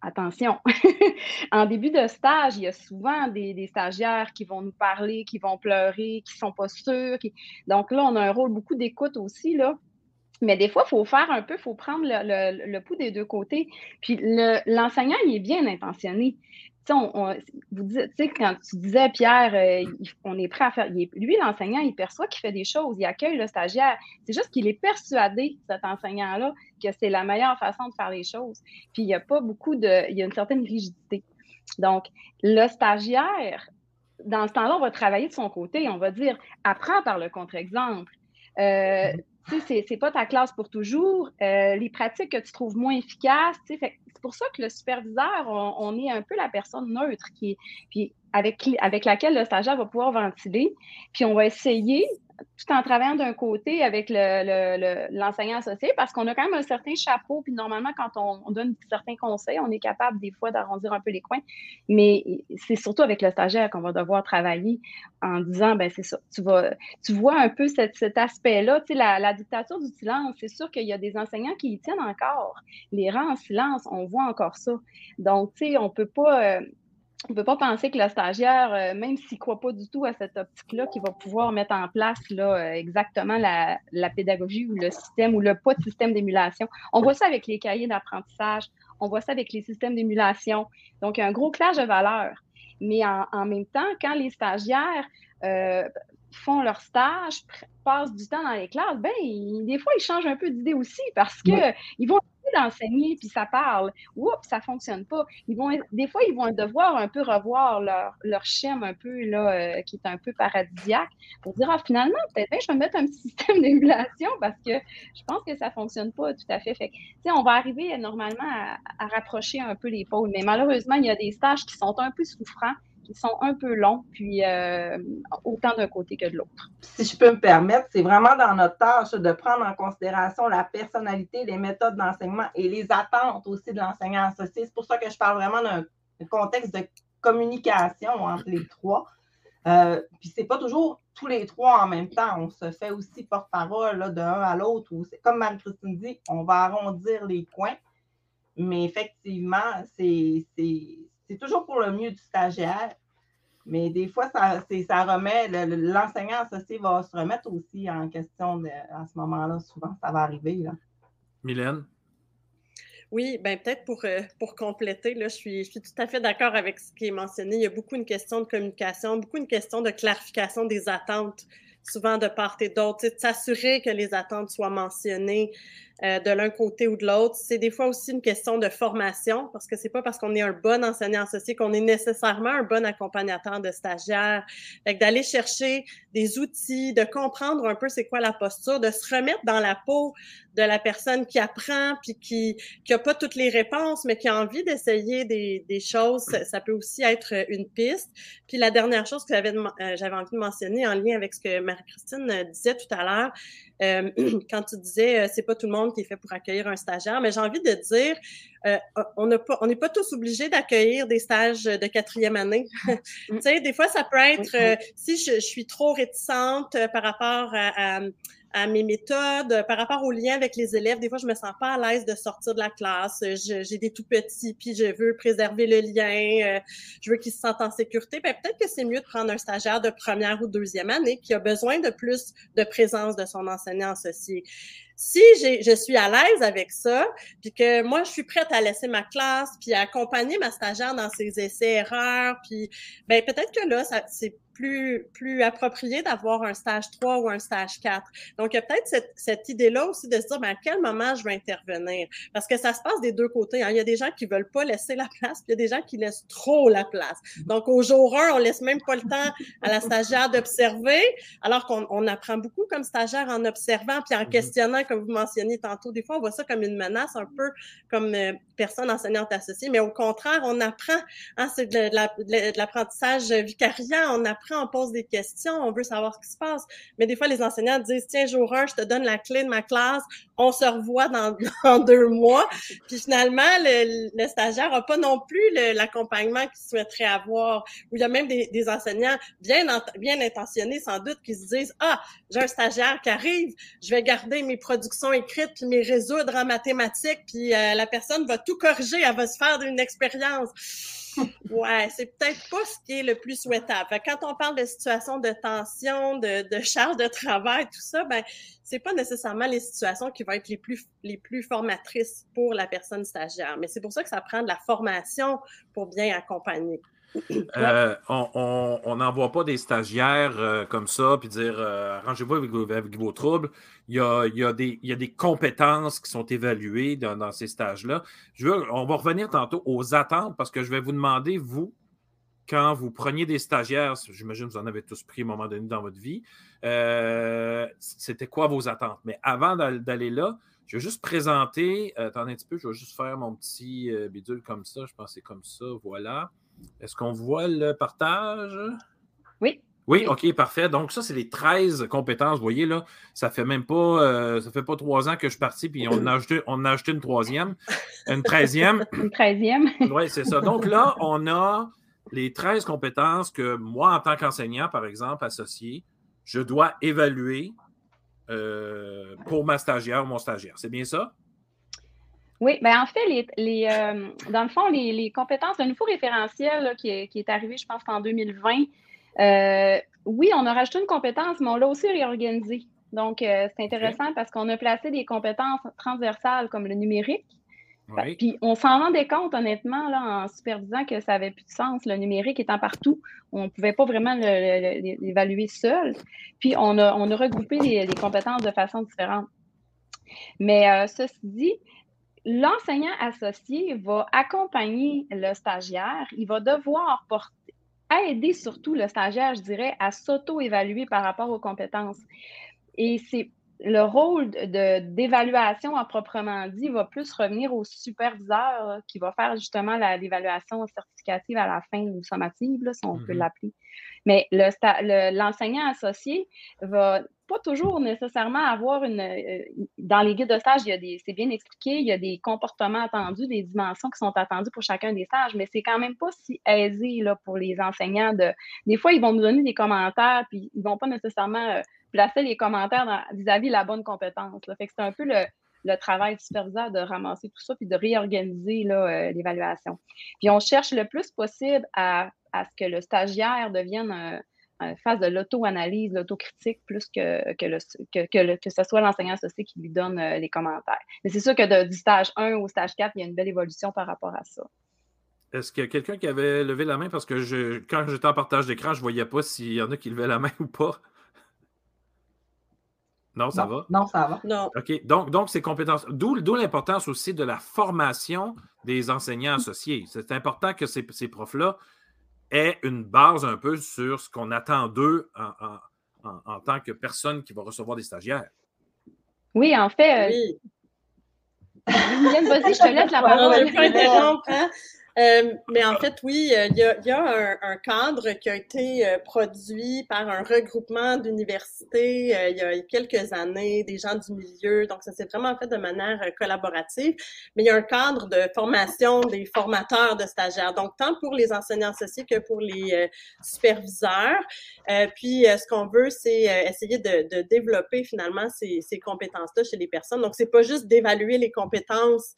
C: attention, en début de stage, il y a souvent des, stagiaires qui vont nous parler, qui vont pleurer, qui ne sont pas sûrs. Donc là, on a un rôle beaucoup d'écoute aussi, là. Mais des fois, il faut faire un peu, il faut prendre le, pouls des deux côtés. Puis l'enseignant, il est bien intentionné on, vous quand tu disais, Pierre, euh, on est prêt à faire. lui, l'enseignant, il perçoit qu'il fait des choses, il accueille le stagiaire. C'est juste qu'il est persuadé, cet enseignant-là, que c'est la meilleure façon de faire les choses. Puis il n'y a pas beaucoup de. Il y a une certaine rigidité. Donc, le stagiaire, dans ce temps-là, on va travailler de son côté. On va dire apprends par le contre-exemple. Euh, c'est pas ta classe pour toujours. Euh, les pratiques que tu trouves moins efficaces, c'est pour ça que le superviseur, on, est un peu la personne neutre qui, puis avec, avec laquelle le stagiaire va pouvoir ventiler. Puis on va essayer tout en travaillant d'un côté avec l'enseignant associé, parce qu'on a quand même un certain chapeau, puis normalement, quand on, donne certains conseils, on est capable des fois d'arrondir un peu les coins, mais c'est surtout avec le stagiaire qu'on va devoir travailler en disant, ben c'est ça, tu, vas, tu vois un peu cet, aspect-là, tu sais, la, dictature du silence, c'est sûr qu'il y a des enseignants qui y tiennent encore, les rangs en silence, on voit encore ça. Donc, tu sais, on peut pas... Euh, on ne peut pas penser que le stagiaire, euh, même s'il ne croit pas du tout à cette optique-là, qu'il va pouvoir mettre en place là, euh, exactement la, pédagogie ou le système ou le pas de système d'émulation. On voit ça avec les cahiers d'apprentissage, on voit ça avec les systèmes d'émulation. Donc, un gros clash de valeurs. Mais en, même temps, quand les stagiaires euh, font leur stage, passent du temps dans les classes, ben, des fois, ils changent un peu d'idée aussi parce qu'ils vont d'enseigner, puis ça parle. Oups, ça fonctionne pas. Ils vont, des fois, ils vont devoir un peu revoir leur, leur schéma un peu, là, euh, qui est un peu paradisiaque, pour dire, ah, finalement, peut-être je vais mettre un petit système d'émulation parce que je pense que ça fonctionne pas tout à fait. Fait on va arriver normalement à, à rapprocher un peu les pôles, mais malheureusement, il y a des stages qui sont un peu souffrants qui sont un peu longs, puis euh, autant d'un côté que de l'autre.
B: Si je peux me permettre, c'est vraiment dans notre tâche de prendre en considération la personnalité, les méthodes d'enseignement et les attentes aussi de l'enseignant associé. C'est pour ça que je parle vraiment d'un contexte de communication entre les trois. Euh, puis c'est pas toujours tous les trois en même temps. On se fait aussi porte-parole d'un à l'autre. Comme Marie-Christine dit, on va arrondir les coins. Mais effectivement, c'est c'est toujours pour le mieux du stagiaire. Mais des fois, ça, ça remet, l'enseignant associé va se remettre aussi en question à ce moment-là. Souvent, ça va arriver. Là.
A: Mylène?
D: Oui, ben peut-être pour, euh, pour compléter, là, je, suis, je suis tout à fait d'accord avec ce qui est mentionné. Il y a beaucoup une question de communication, beaucoup une question de clarification des attentes, souvent de part et d'autre, s'assurer que les attentes soient mentionnées, euh, de l'un côté ou de l'autre. C'est des fois aussi une question de formation, parce que c'est pas parce qu'on est un bon enseignant associé qu'on est nécessairement un bon accompagnateur de stagiaires. Fait d'aller chercher des outils, de comprendre un peu c'est quoi la posture, de se remettre dans la peau de la personne qui apprend puis qui qui a pas toutes les réponses mais qui a envie d'essayer des, des choses, ça, peut aussi être une piste. Puis la dernière chose que j'avais euh, j'avais envie de mentionner en lien avec ce que Marie-Christine disait tout à l'heure, euh, quand tu disais euh, c'est pas tout le monde qui est fait pour accueillir un stagiaire, mais j'ai envie de dire euh, on n'est pas, pas tous obligés d'accueillir des stages de quatrième année. tu sais, des fois ça peut être si je, suis trop réticente par rapport à à mes méthodes, par rapport au lien avec les élèves. Des fois, je me sens pas à l'aise de sortir de la classe. J'ai des tout petits, puis je veux préserver le lien. Euh, je veux qu'ils se sentent en sécurité. Ben, peut-être que c'est mieux de prendre un stagiaire de première ou deuxième année qui a besoin de plus de présence de son enseignant associé. Si je suis à l'aise avec ça, puis que moi, je suis prête à laisser ma classe, puis accompagner ma stagiaire dans ses essais-erreurs, puis ben peut-être que là, c'est plus, plus approprié d'avoir un stage 3 ou un stage 4. Donc, il y a peut-être cette, cette idée-là aussi de se dire, ben, à quel moment je vais intervenir? Parce que ça se passe des deux côtés. Hein. Il y a des gens qui veulent pas laisser la place, puis il y a des gens qui laissent trop la place. Donc, au jour 1, on laisse même pas le temps à la stagiaire d'observer, alors qu'on on apprend beaucoup comme stagiaire en observant, puis en mm-hmm. questionnant, comme vous mentionniez tantôt. Des fois, on voit ça comme une menace, un peu comme euh, personne enseignante associée, mais au contraire, on apprend. Hein, c'est de l'apprentissage vicariant, on apprend on pose des questions, on veut savoir ce qui se passe. Mais des fois, les enseignants disent, tiens, jour 1, je te donne la clé de ma classe, on se revoit dans, deux mois. Puis finalement, le, stagiaire n'a pas non plus l'accompagnement qu'il souhaiterait avoir. Ou il y a même des, enseignants bien, bien intentionnés, sans doute, qui se disent, ah, j'ai un stagiaire qui arrive, je vais garder mes productions écrites puis mes résoudre en mathématiques, puis euh, la personne va tout corriger, elle va se faire d'une expérience ouais, c'est peut-être pas ce qui est le plus souhaitable. quand on parle de situation de tension, de, de charge de travail, tout ça, ben c'est pas nécessairement les situations qui vont être les plus les plus formatrices pour la personne stagiaire. Mais c'est pour ça que ça prend de la formation pour bien accompagner.
A: Euh, on n'envoie pas des stagiaires euh, comme ça, puis dire euh, arrangez-vous avec, vos troubles. Il y, a, il, y a des, il y, a, des, compétences qui sont évaluées dans, ces stages-là. On va revenir tantôt aux attentes parce que je vais vous demander, vous, quand vous preniez des stagiaires, j'imagine que vous en avez tous pris à un moment donné dans votre vie, c'était quoi vos attentes? Mais avant d'aller là, je vais juste présenter, attendez un petit peu, je vais juste faire mon petit bidule comme ça. Je pense que c'est comme ça, voilà. Est-ce qu'on voit le partage?
C: Oui.
A: Oui, OK, parfait. Donc, ça, c'est les 13 compétences. Vous voyez, là, ça fait même pas, euh, ça fait pas trois ans que je suis parti, puis on a ajouté, on a ajouté une troisième, une treizième.
C: Une treizième.
A: oui, c'est ça. Donc là, on a les 13 compétences que moi, en tant qu'enseignant, par exemple, associé, je dois évaluer euh, pour ma stagiaire ou mon stagiaire. C'est bien ça?
C: Oui, bien en fait, les, les euh, dans le fond, les, les, compétences, le nouveau référentiel qui, est, qui, est, arrivé, je pense, en 2020, euh, oui, on a rajouté une compétence, mais on l'a aussi réorganisé. Donc, euh, c'est intéressant parce qu'on a placé des compétences transversales comme le numérique. Oui. Puis, on s'en rendait compte, honnêtement, là, en supervisant que ça n'avait plus de sens, le numérique étant partout. On ne pouvait pas vraiment l'évaluer seul. Puis, on a, on a regroupé les, les compétences de façon différente. Mais euh, ceci dit, l'enseignant associé va accompagner le stagiaire. Il va devoir porter, aider surtout le stagiaire, je dirais, à s'auto-évaluer par rapport aux compétences. Et c'est le rôle d'évaluation à proprement dit va plus revenir au superviseur qui va faire justement l'évaluation certificative à la fin ou sommative, là, si on peut mm-hmm. l'appeler. Mais l'enseignant associé va pas toujours nécessairement avoir une. Euh, dans les guides de stage, il y a des, c'est bien expliqué, il y a des comportements attendus, des dimensions qui sont attendues pour chacun des stages, mais c'est quand même pas si aisé là, pour les enseignants de. Des fois, ils vont nous donner des commentaires, puis ils vont pas nécessairement euh, placer les commentaires vis-à-vis de la bonne compétence. Fait que c'est un peu le, travail du superviseur de ramasser tout ça puis de réorganiser euh, l'évaluation. Puis on cherche le plus possible à, à, ce que le stagiaire devienne fasse de l'auto-analyse, l'autocritique, plus que, que, le, que, que, ce soit l'enseignant associé qui lui donne euh, les commentaires. Mais c'est sûr que de, du stage 1 au stage 4, il y a une belle évolution par rapport à ça.
A: Est-ce qu'il y a quelqu'un qui avait levé la main? Parce que je, quand j'étais en partage d'écran, je ne voyais pas s'il y en a qui levaient la main ou pas. Non, ça va?
B: Non, ça va.
D: Non.
A: OK. Donc, donc ces compétences. D'où l'importance aussi de la formation des enseignants associés. C'est important que ces, ces profs-là est une base un peu sur ce qu'on attend d'eux en, tant que personne qui va recevoir des stagiaires.
C: Oui, en fait. Euh, oui. vas-y, je te laisse la parole.
D: Euh, mais en fait, oui, euh, il y a, y a un, cadre qui a été euh, produit par un regroupement d'universités il y a quelques années, des gens du milieu. Donc, ça s'est vraiment fait de manière collaborative. Mais il y a un cadre de formation des formateurs de stagiaires. Donc, tant pour les enseignants associés que pour les superviseurs. puis, ce qu'on veut, c'est essayer de, de, développer finalement ces, ces compétences-là chez les personnes. Donc, c'est pas juste d'évaluer les compétences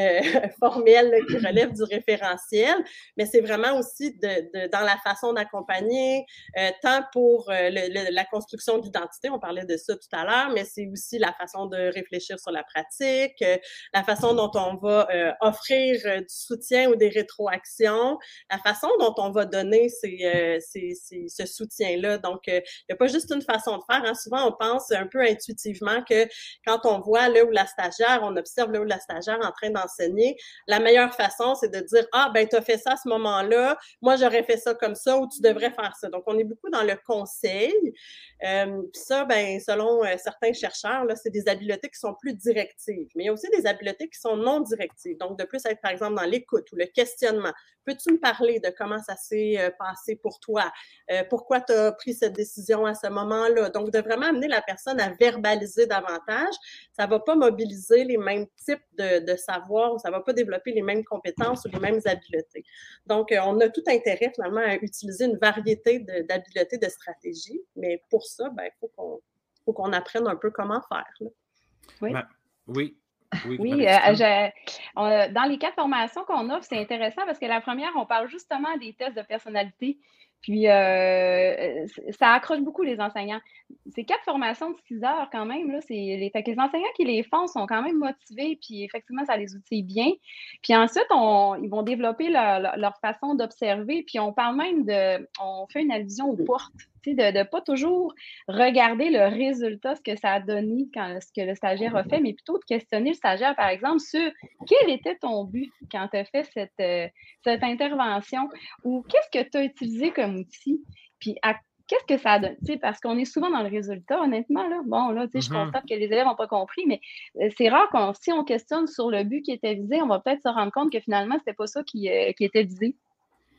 D: euh, formelle qui relève du référentiel, mais c'est vraiment aussi de, dans la façon d'accompagner, euh, tant pour euh, la construction d'identité, on parlait de ça tout à l'heure, mais c'est aussi la façon de réfléchir sur la pratique, la façon dont on va offrir du soutien ou des rétroactions, la façon dont on va donner ces, ces, ce soutien-là. Donc, il n'y a pas juste une façon de faire. Hein. Souvent, on pense un peu intuitivement que quand on voit là où la stagiaire, on observe là où la stagiaire en train la meilleure façon, c'est de dire, ah, ben, tu as fait ça à ce moment-là, moi, j'aurais fait ça comme ça, ou tu devrais faire ça. Donc, on est beaucoup dans le conseil. Euh, ça, ben, selon euh, certains chercheurs, là, c'est des habiletés qui sont plus directives. Mais il y a aussi des habiletés qui sont non directives. Donc, de plus être, par exemple, dans l'écoute ou le questionnement. Peux-tu me parler de comment ça s'est euh, passé pour toi? pourquoi tu as pris cette décision à ce moment-là? Donc, de vraiment amener la personne à verbaliser davantage, ça ne va pas mobiliser les mêmes types de, de savoir ou ça ne va pas développer les mêmes compétences ou les mêmes habiletés. Donc, euh, on a tout intérêt finalement à utiliser une variété d'habiletés, de, stratégies, mais pour ça, il ben, faut qu'on apprenne un peu comment faire.
A: Oui. oui.
C: Oui, euh, dans les quatre formations qu'on offre, c'est intéressant parce que la première, on parle justement des tests de personnalité. Puis, euh, ça accroche beaucoup les enseignants. C'est quatre formations de six heures quand même. Là, les, fait que les enseignants qui les font sont quand même motivés, puis effectivement, ça les outille bien. Puis ensuite, on, ils vont développer leur, leur façon d'observer, puis on parle même de, on fait une allusion aux portes de ne pas toujours regarder le résultat, ce que ça a donné, quand, ce que le stagiaire a fait, mais plutôt de questionner le stagiaire, par exemple, sur quel était ton but quand tu as fait cette, euh, cette intervention ou qu'est-ce que tu as utilisé comme outil, puis qu'est-ce que ça a donné? parce qu'on est souvent dans le résultat, honnêtement. Là. Bon, là, je mm-hmm. constate que les élèves n'ont pas compris, mais euh, c'est rare qu'on, si on questionne sur le but qui était visé, on va peut-être se rendre compte que finalement, ce n'était pas ça qui, euh, qui était visé.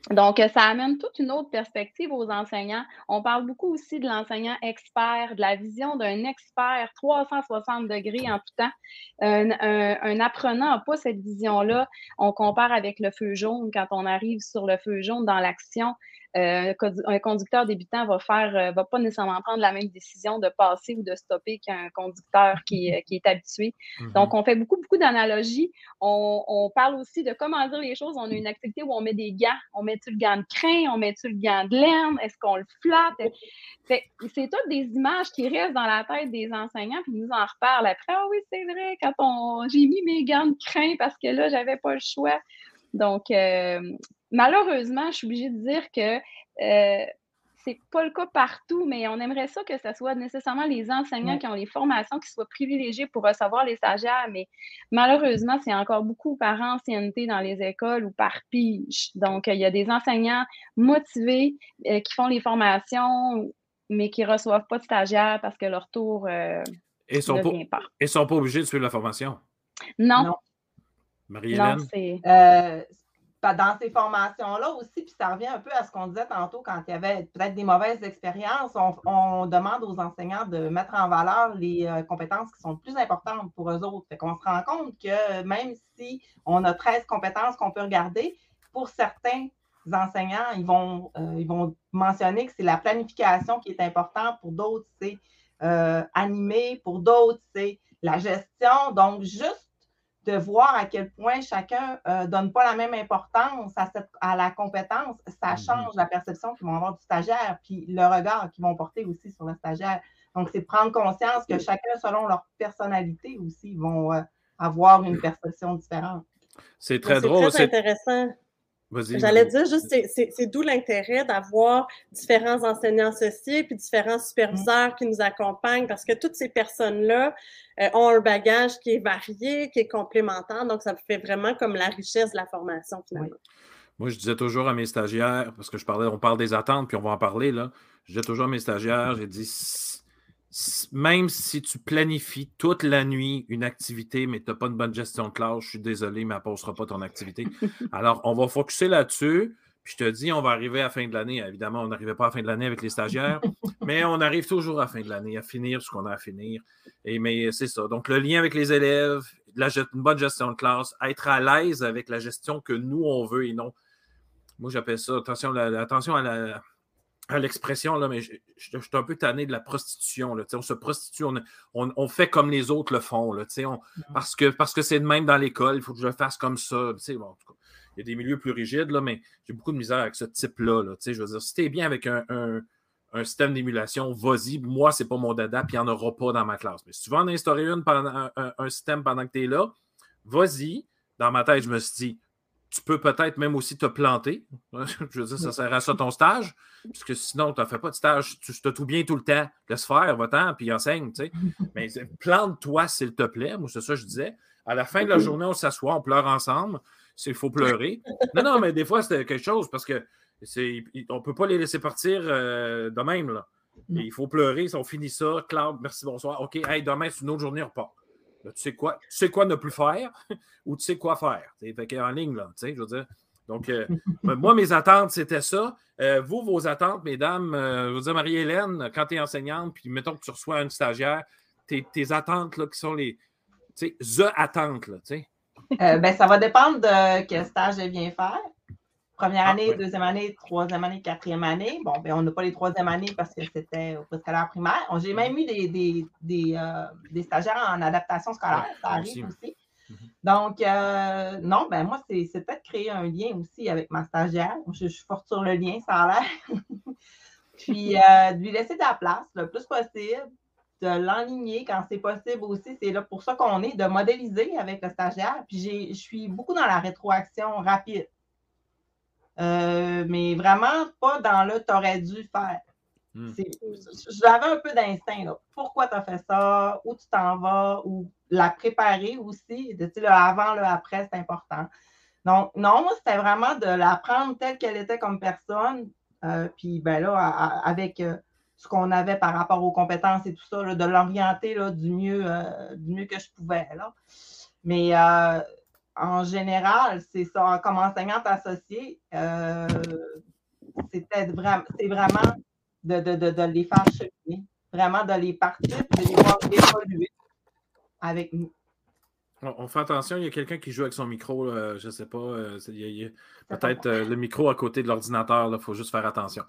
C: Donc, euh, ça amène toute une autre perspective aux enseignants. On parle beaucoup aussi de l'enseignant expert, de la vision d'un expert 360 degrés en tout temps. Un, apprenant n'a pas cette vision-là. On compare avec le feu jaune quand on arrive sur le feu jaune dans l'action. Euh, un conducteur débutant va faire, euh, va pas nécessairement prendre la même décision de passer ou de stopper qu'un conducteur qui, qui, est habitué. Mm-hmm. Donc, on fait beaucoup, beaucoup d'analogies. On, on, parle aussi de comment dire les choses. On a une activité où on met des gants. On met-tu le gant de crin? On met-tu le gant de laine? Est-ce qu'on le flatte? C'est toutes des images qui restent dans la tête des enseignants, puis ils nous en reparlent après. Ah oui, c'est vrai, quand on j'ai mis mes gants de crin parce que là, j'avais pas le choix. Donc, euh, malheureusement, je suis obligée de dire que euh, c'est pas le cas partout, mais on aimerait ça que ce soit nécessairement les enseignants qui ont les formations qui soient privilégiés pour recevoir les stagiaires, mais malheureusement, c'est encore beaucoup par ancienneté dans les écoles ou par pige. Donc, il y a des enseignants motivés euh, qui font les formations, mais qui ne reçoivent pas de stagiaires parce que leur tour euh,
A: ne sont pas, pas. Ils ne sont pas obligés de suivre la formation?
C: Non.
A: Marie-Hélène?
B: Euh, dans ces formations-là aussi, puis ça revient un peu à ce qu'on disait tantôt quand il y avait peut-être des mauvaises expériences, on, demande aux enseignants de mettre en valeur les euh, compétences qui sont plus importantes pour eux autres. Fait qu'on se rend compte que même si on a 13 compétences qu'on peut regarder, pour certains enseignants, ils vont, euh, ils vont mentionner que c'est la planification qui est importante, pour d'autres, c'est euh, animer, pour d'autres, c'est la gestion. Donc, juste de voir à quel point chacun ne euh, donne pas la même importance à, cette, à la compétence, ça mm-hmm. change la perception qu'ils vont avoir du stagiaire, puis le regard qu'ils vont porter aussi sur le stagiaire. Donc, c'est prendre conscience que chacun, selon leur personnalité aussi, vont euh, avoir une perception différente.
A: C'est très drôle.
D: C'est intéressant. J'allais dire juste, c'est d'où l'intérêt d'avoir différents enseignants associés puis différents superviseurs qui nous accompagnent parce que toutes ces personnes-là euh, ont un bagage qui est varié, qui est complémentaire. Donc, ça fait vraiment comme la richesse de la formation finalement.
A: Moi, je disais toujours à mes stagiaires, parce que je parlais, on parle des attentes, puis on va en parler, là. Je disais toujours à mes stagiaires, j'ai dit même si tu planifies toute la nuit une activité, mais tu n'as pas une bonne gestion de classe, je suis désolé, mais elle ne passera pas ton activité. Alors, on va focuser là-dessus. Puis je te dis, on va arriver à la fin de l'année. Évidemment, on n'arrivait pas à la fin de l'année avec les stagiaires, mais on arrive toujours à la fin de l'année, à finir ce qu'on a à finir. Et, mais c'est ça. Donc, le lien avec les élèves, la, une bonne gestion de classe, être à l'aise avec la gestion que nous, on veut et non. Moi, j'appelle ça, attention, attention à la, l'expression, là, mais je, suis un peu tanné de la prostitution. Là, on se prostitue, on, fait comme les autres le font. Là, on, parce que parce que c'est de même dans l'école, il faut que je le fasse comme ça. Bon, en tout cas, il y a des milieux plus rigides, là, mais j'ai beaucoup de misère avec ce type-là. Là, je veux dire, si tu es bien avec un, un, système d'émulation, vas-y. Moi, c'est pas mon dada, puis il n'y en aura pas dans ma classe. Mais si tu veux en instaurer une pendant, un, système pendant que tu es là, vas-y. Dans ma tête, je me suis dit, tu peux peut-être même aussi te planter. Je veux dire, ça sert à ça ton stage. Parce que sinon, tu n'as fait pas de stage, tu te tout bien tout le temps. Laisse faire, va-t'en, puis enseigne. Tu sais. Mais plante-toi, s'il te plaît. Moi, c'est ça que je disais. À la fin de la journée, on s'assoit, on pleure ensemble. Il faut pleurer. Non, non, mais des fois, c'est quelque chose parce que on ne peut pas les laisser partir euh, de même. Là. il faut pleurer. Si on finit ça, Claude, merci, bonsoir. OK, hey, demain, c'est une autre journée, on repart tu sais quoi? Tu sais quoi ne plus faire ou tu sais quoi faire. Fait en ligne, là, je veux dire. Donc, euh, ben, moi, mes attentes, c'était ça. Euh, vous, vos attentes, mesdames, euh, je veux dire, Marie-Hélène, quand tu es enseignante, puis mettons que tu reçois une stagiaire, tes, attentes, là, qui sont les. Tu sais, the attentes, là, tu sais.
B: ben, ça va dépendre de quel stage elle vient faire. Première ah, année, deuxième année, troisième année, quatrième année. Bon, ben, on n'a pas les troisième années parce que c'était au préscolaire primaire. J'ai même eu des, des, des, euh, des, stagiaires en adaptation scolaire. Ça arrive aussi. Mhm. Donc, euh, non, ben moi, c'est peut-être créer un lien aussi avec ma stagiaire. Je, suis forte sur le lien, ça a l'air. Puis, euh, de lui laisser de la place le plus possible, de l'enligner quand c'est possible aussi. C'est là pour ça qu'on est, de modéliser avec le stagiaire. Puis, je suis beaucoup dans la rétroaction rapide. Euh, mais vraiment pas dans le t'aurais dû faire. Hmm. J'avais un peu d'instinct. Pourquoi tu as fait ça? Où tu t'en vas? Ou la préparer aussi? De, le avant, le après, c'est important. Donc, non, c'était vraiment de la prendre telle qu'elle était comme personne. Euh, puis, ben là, avec euh, ce qu'on avait par rapport aux compétences et tout ça, de l'orienter du, mieux, du mieux que je pouvais. Là. Mais en général, c'est ça, comme enseignante associée, euh, c'était vraiment, c'est vraiment de, de, les faire cheminer, vraiment de les partir, de les voir évoluer avec nous.
A: On, fait attention, il y a quelqu'un qui joue avec son micro, je ne sais pas. peut-être le micro à côté de l'ordinateur, il faut juste faire attention.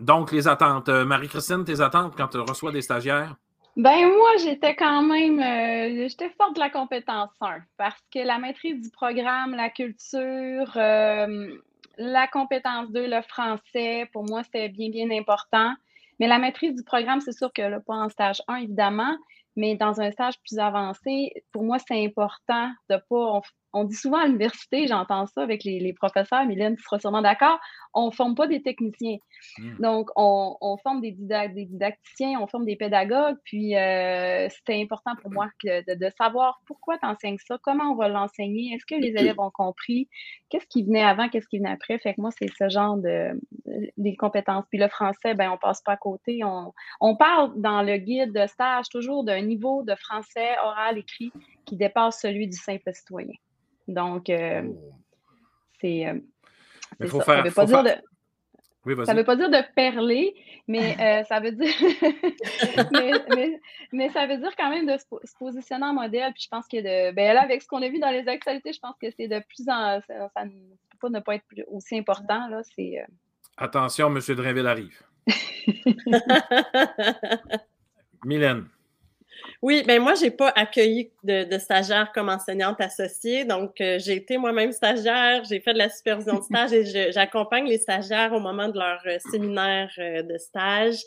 A: donc, les attentes. Marie-Christine, tes attentes quand tu reçois des stagiaires?
C: Ben moi, j'étais quand même, euh, j'étais forte de la compétence 1 parce que la maîtrise du programme, la culture, euh, la compétence 2, le français, pour moi, c'était bien, bien important. Mais la maîtrise du programme, c'est sûr que là, pas en stage 1, évidemment, mais dans un stage plus avancé, pour moi, c'est important de pas, dit souvent à l'université, j'entends ça avec les, professeurs, Mylène, tu seras sûrement d'accord, on ne forme pas des techniciens. Hmm. Donc, on, forme des, des, didacticiens, on forme des pédagogues, puis euh, c'était important pour moi de, savoir pourquoi tu enseignes ça, comment on va l'enseigner, est-ce que les élèves ont compris, qu'est-ce qui venait avant, qu'est-ce qui venait après. Fait que moi, c'est ce genre de des compétences. Puis le français, ben on passe pas à côté. On, on parle dans le guide de stage toujours d'un niveau de français oral écrit qui dépasse celui du simple citoyen. Donc, euh, oh. c'est. Euh, ça. ça veut pas dire de. ça veut pas dire de perler, mais euh, ça veut dire mais, ça veut dire quand même de se, positionner en modèle. Puis je pense que de ben là, avec ce qu'on a vu dans les actualités, je pense que c'est de plus en ça, ne peut pas ne pas être aussi important. Là, c'est,
A: Attention, M. Drainville arrive. Mylène.
D: Oui, ben moi, je n'ai pas accueilli de, de, stagiaire comme enseignante associée. Donc, euh, j'ai été moi-même stagiaire, j'ai fait de la supervision de stage et j'accompagne les stagiaires au moment de leur euh, séminaire euh, de stage.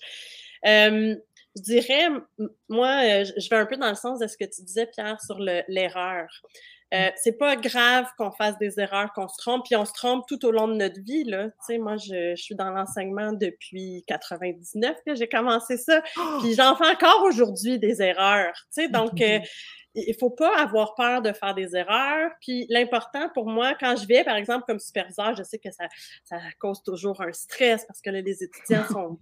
D: je dirais, moi, je vais un peu dans le sens de ce que tu disais, Pierre, sur l'erreur. Euh, c'est pas grave qu'on fasse des erreurs, qu'on se trompe, puis on se trompe tout au long de notre vie. Là. Tu sais, moi, je, je suis dans l'enseignement depuis 99 que j'ai commencé ça, oh! puis j'en fais encore aujourd'hui des erreurs. Tu sais, donc euh, il faut pas avoir peur de faire des erreurs. Puis l'important pour moi, quand je vais, par exemple, comme superviseur, je sais que ça, ça cause toujours un stress parce que là, les étudiants sont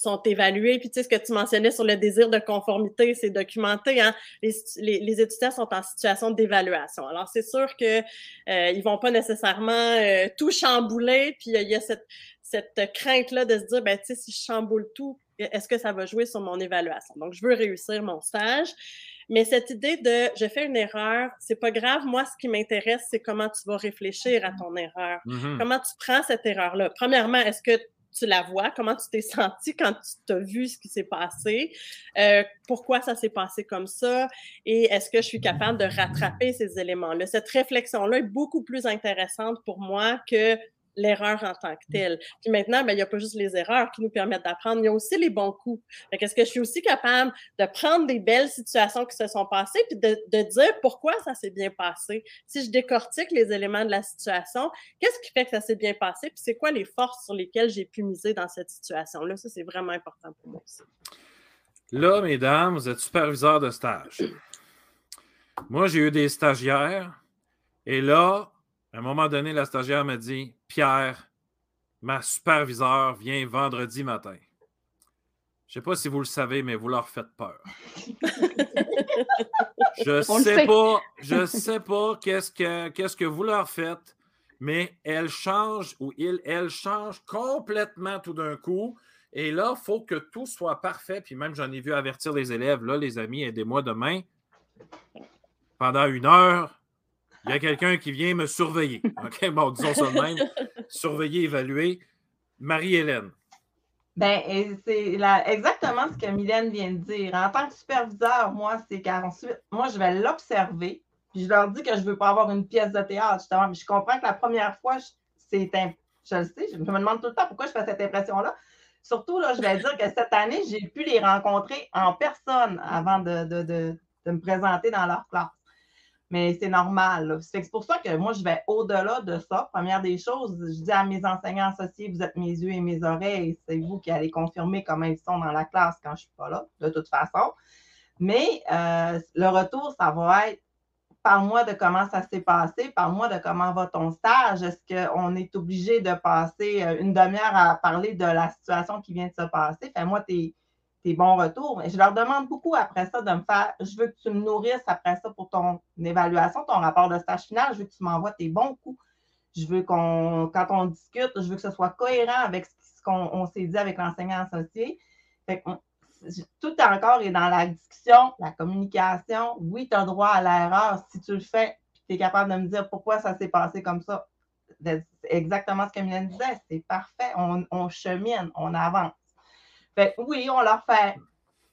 D: sont évalués. Puis, tu sais, ce que tu mentionnais sur le désir de conformité, c'est documenté. Hein? Les, les, étudiants sont en situation d'évaluation. Alors, c'est sûr qu'ils euh, ils vont pas nécessairement euh, tout chambouler. Puis, il y a cette, cette crainte-là de se dire, ben, tu sais, si je chamboule tout, est-ce que ça va jouer sur mon évaluation? Donc, je veux réussir mon stage. Mais cette idée de je fais une erreur, c'est pas grave. Moi, ce qui m'intéresse, c'est comment tu vas réfléchir à ton erreur. Mm-hmm. Comment tu prends cette erreur-là? Premièrement, est-ce que tu la vois, comment tu t'es senti quand tu t'as vu ce qui s'est passé, euh, pourquoi ça s'est passé comme ça, et est-ce que je suis capable de rattraper ces éléments-là? Cette réflexion-là est beaucoup plus intéressante pour moi que l'erreur en tant que mmh. telle. Puis maintenant, ben, il n'y a pas juste les erreurs qui nous permettent d'apprendre, il y a aussi les bons coups. Est-ce que je suis aussi capable de prendre des belles situations qui se sont passées puis de, de dire pourquoi ça s'est bien passé? Si je décortique les éléments de la situation, qu'est-ce qui fait que ça s'est bien passé? Puis c'est quoi les forces sur lesquelles j'ai pu miser dans cette situation-là? Ça, c'est vraiment important pour moi aussi.
A: Là, mesdames, vous êtes superviseur de stage. Moi, j'ai eu des stagiaires et là, à un moment donné, la stagiaire me dit Pierre, ma superviseure vient vendredi matin. Je ne sais pas si vous le savez, mais vous leur faites peur. je sais pas, je sais pas qu'est-ce que, qu'est-ce que vous leur faites, mais elle change ou il, elle change complètement tout d'un coup. Et là, il faut que tout soit parfait. Puis même, j'en ai vu avertir les élèves. Là, les amis, aidez-moi demain. Pendant une heure, il y a quelqu'un qui vient me surveiller. OK, bon, disons ça de même. Surveiller, évaluer. Marie-Hélène.
B: Ben, c'est exactement ce que Mylène vient de dire. En tant que superviseur, moi, c'est qu'ensuite, moi, je vais l'observer. Puis je leur dis que je ne veux pas avoir une pièce de théâtre, justement. Mais je comprends que la première fois, c'est je le sais, je me demande tout le temps pourquoi je fais cette impression-là. Surtout, là, je vais dire que cette année, j'ai pu les rencontrer en personne avant de, de me présenter dans leur classe mais c'est normal. C'est pour ça que moi, je vais au-delà de ça. Première des choses, je dis à mes enseignants associés, vous êtes mes yeux et mes oreilles. C'est vous qui allez confirmer comment ils sont dans la classe quand je ne suis pas là, de toute façon. Mais euh, le retour, ça va être parle-moi de comment ça s'est passé, parle-moi de comment va ton stage. Est-ce qu'on est obligé de passer euh, une demi-heure à parler de la situation qui vient de se passer? Fais-moi tes, tes bons retours. Je leur demande beaucoup après ça de me faire, je veux que tu me nourrisses après ça pour ton évaluation, ton rapport de stage final, je veux que tu m'envoies tes bons coups. Je veux qu'on, quand on discute, je veux que ce soit cohérent avec ce qu'on s'est dit avec l'enseignant associé. tout encore est dans la discussion, la communication. Oui, tu as droit à l'erreur. Si tu le fais, tu es capable de me dire pourquoi ça s'est passé comme ça. C'est exactement ce que Mylène disait. C'est parfait. On, chemine, on avance. Fait oui, on leur fait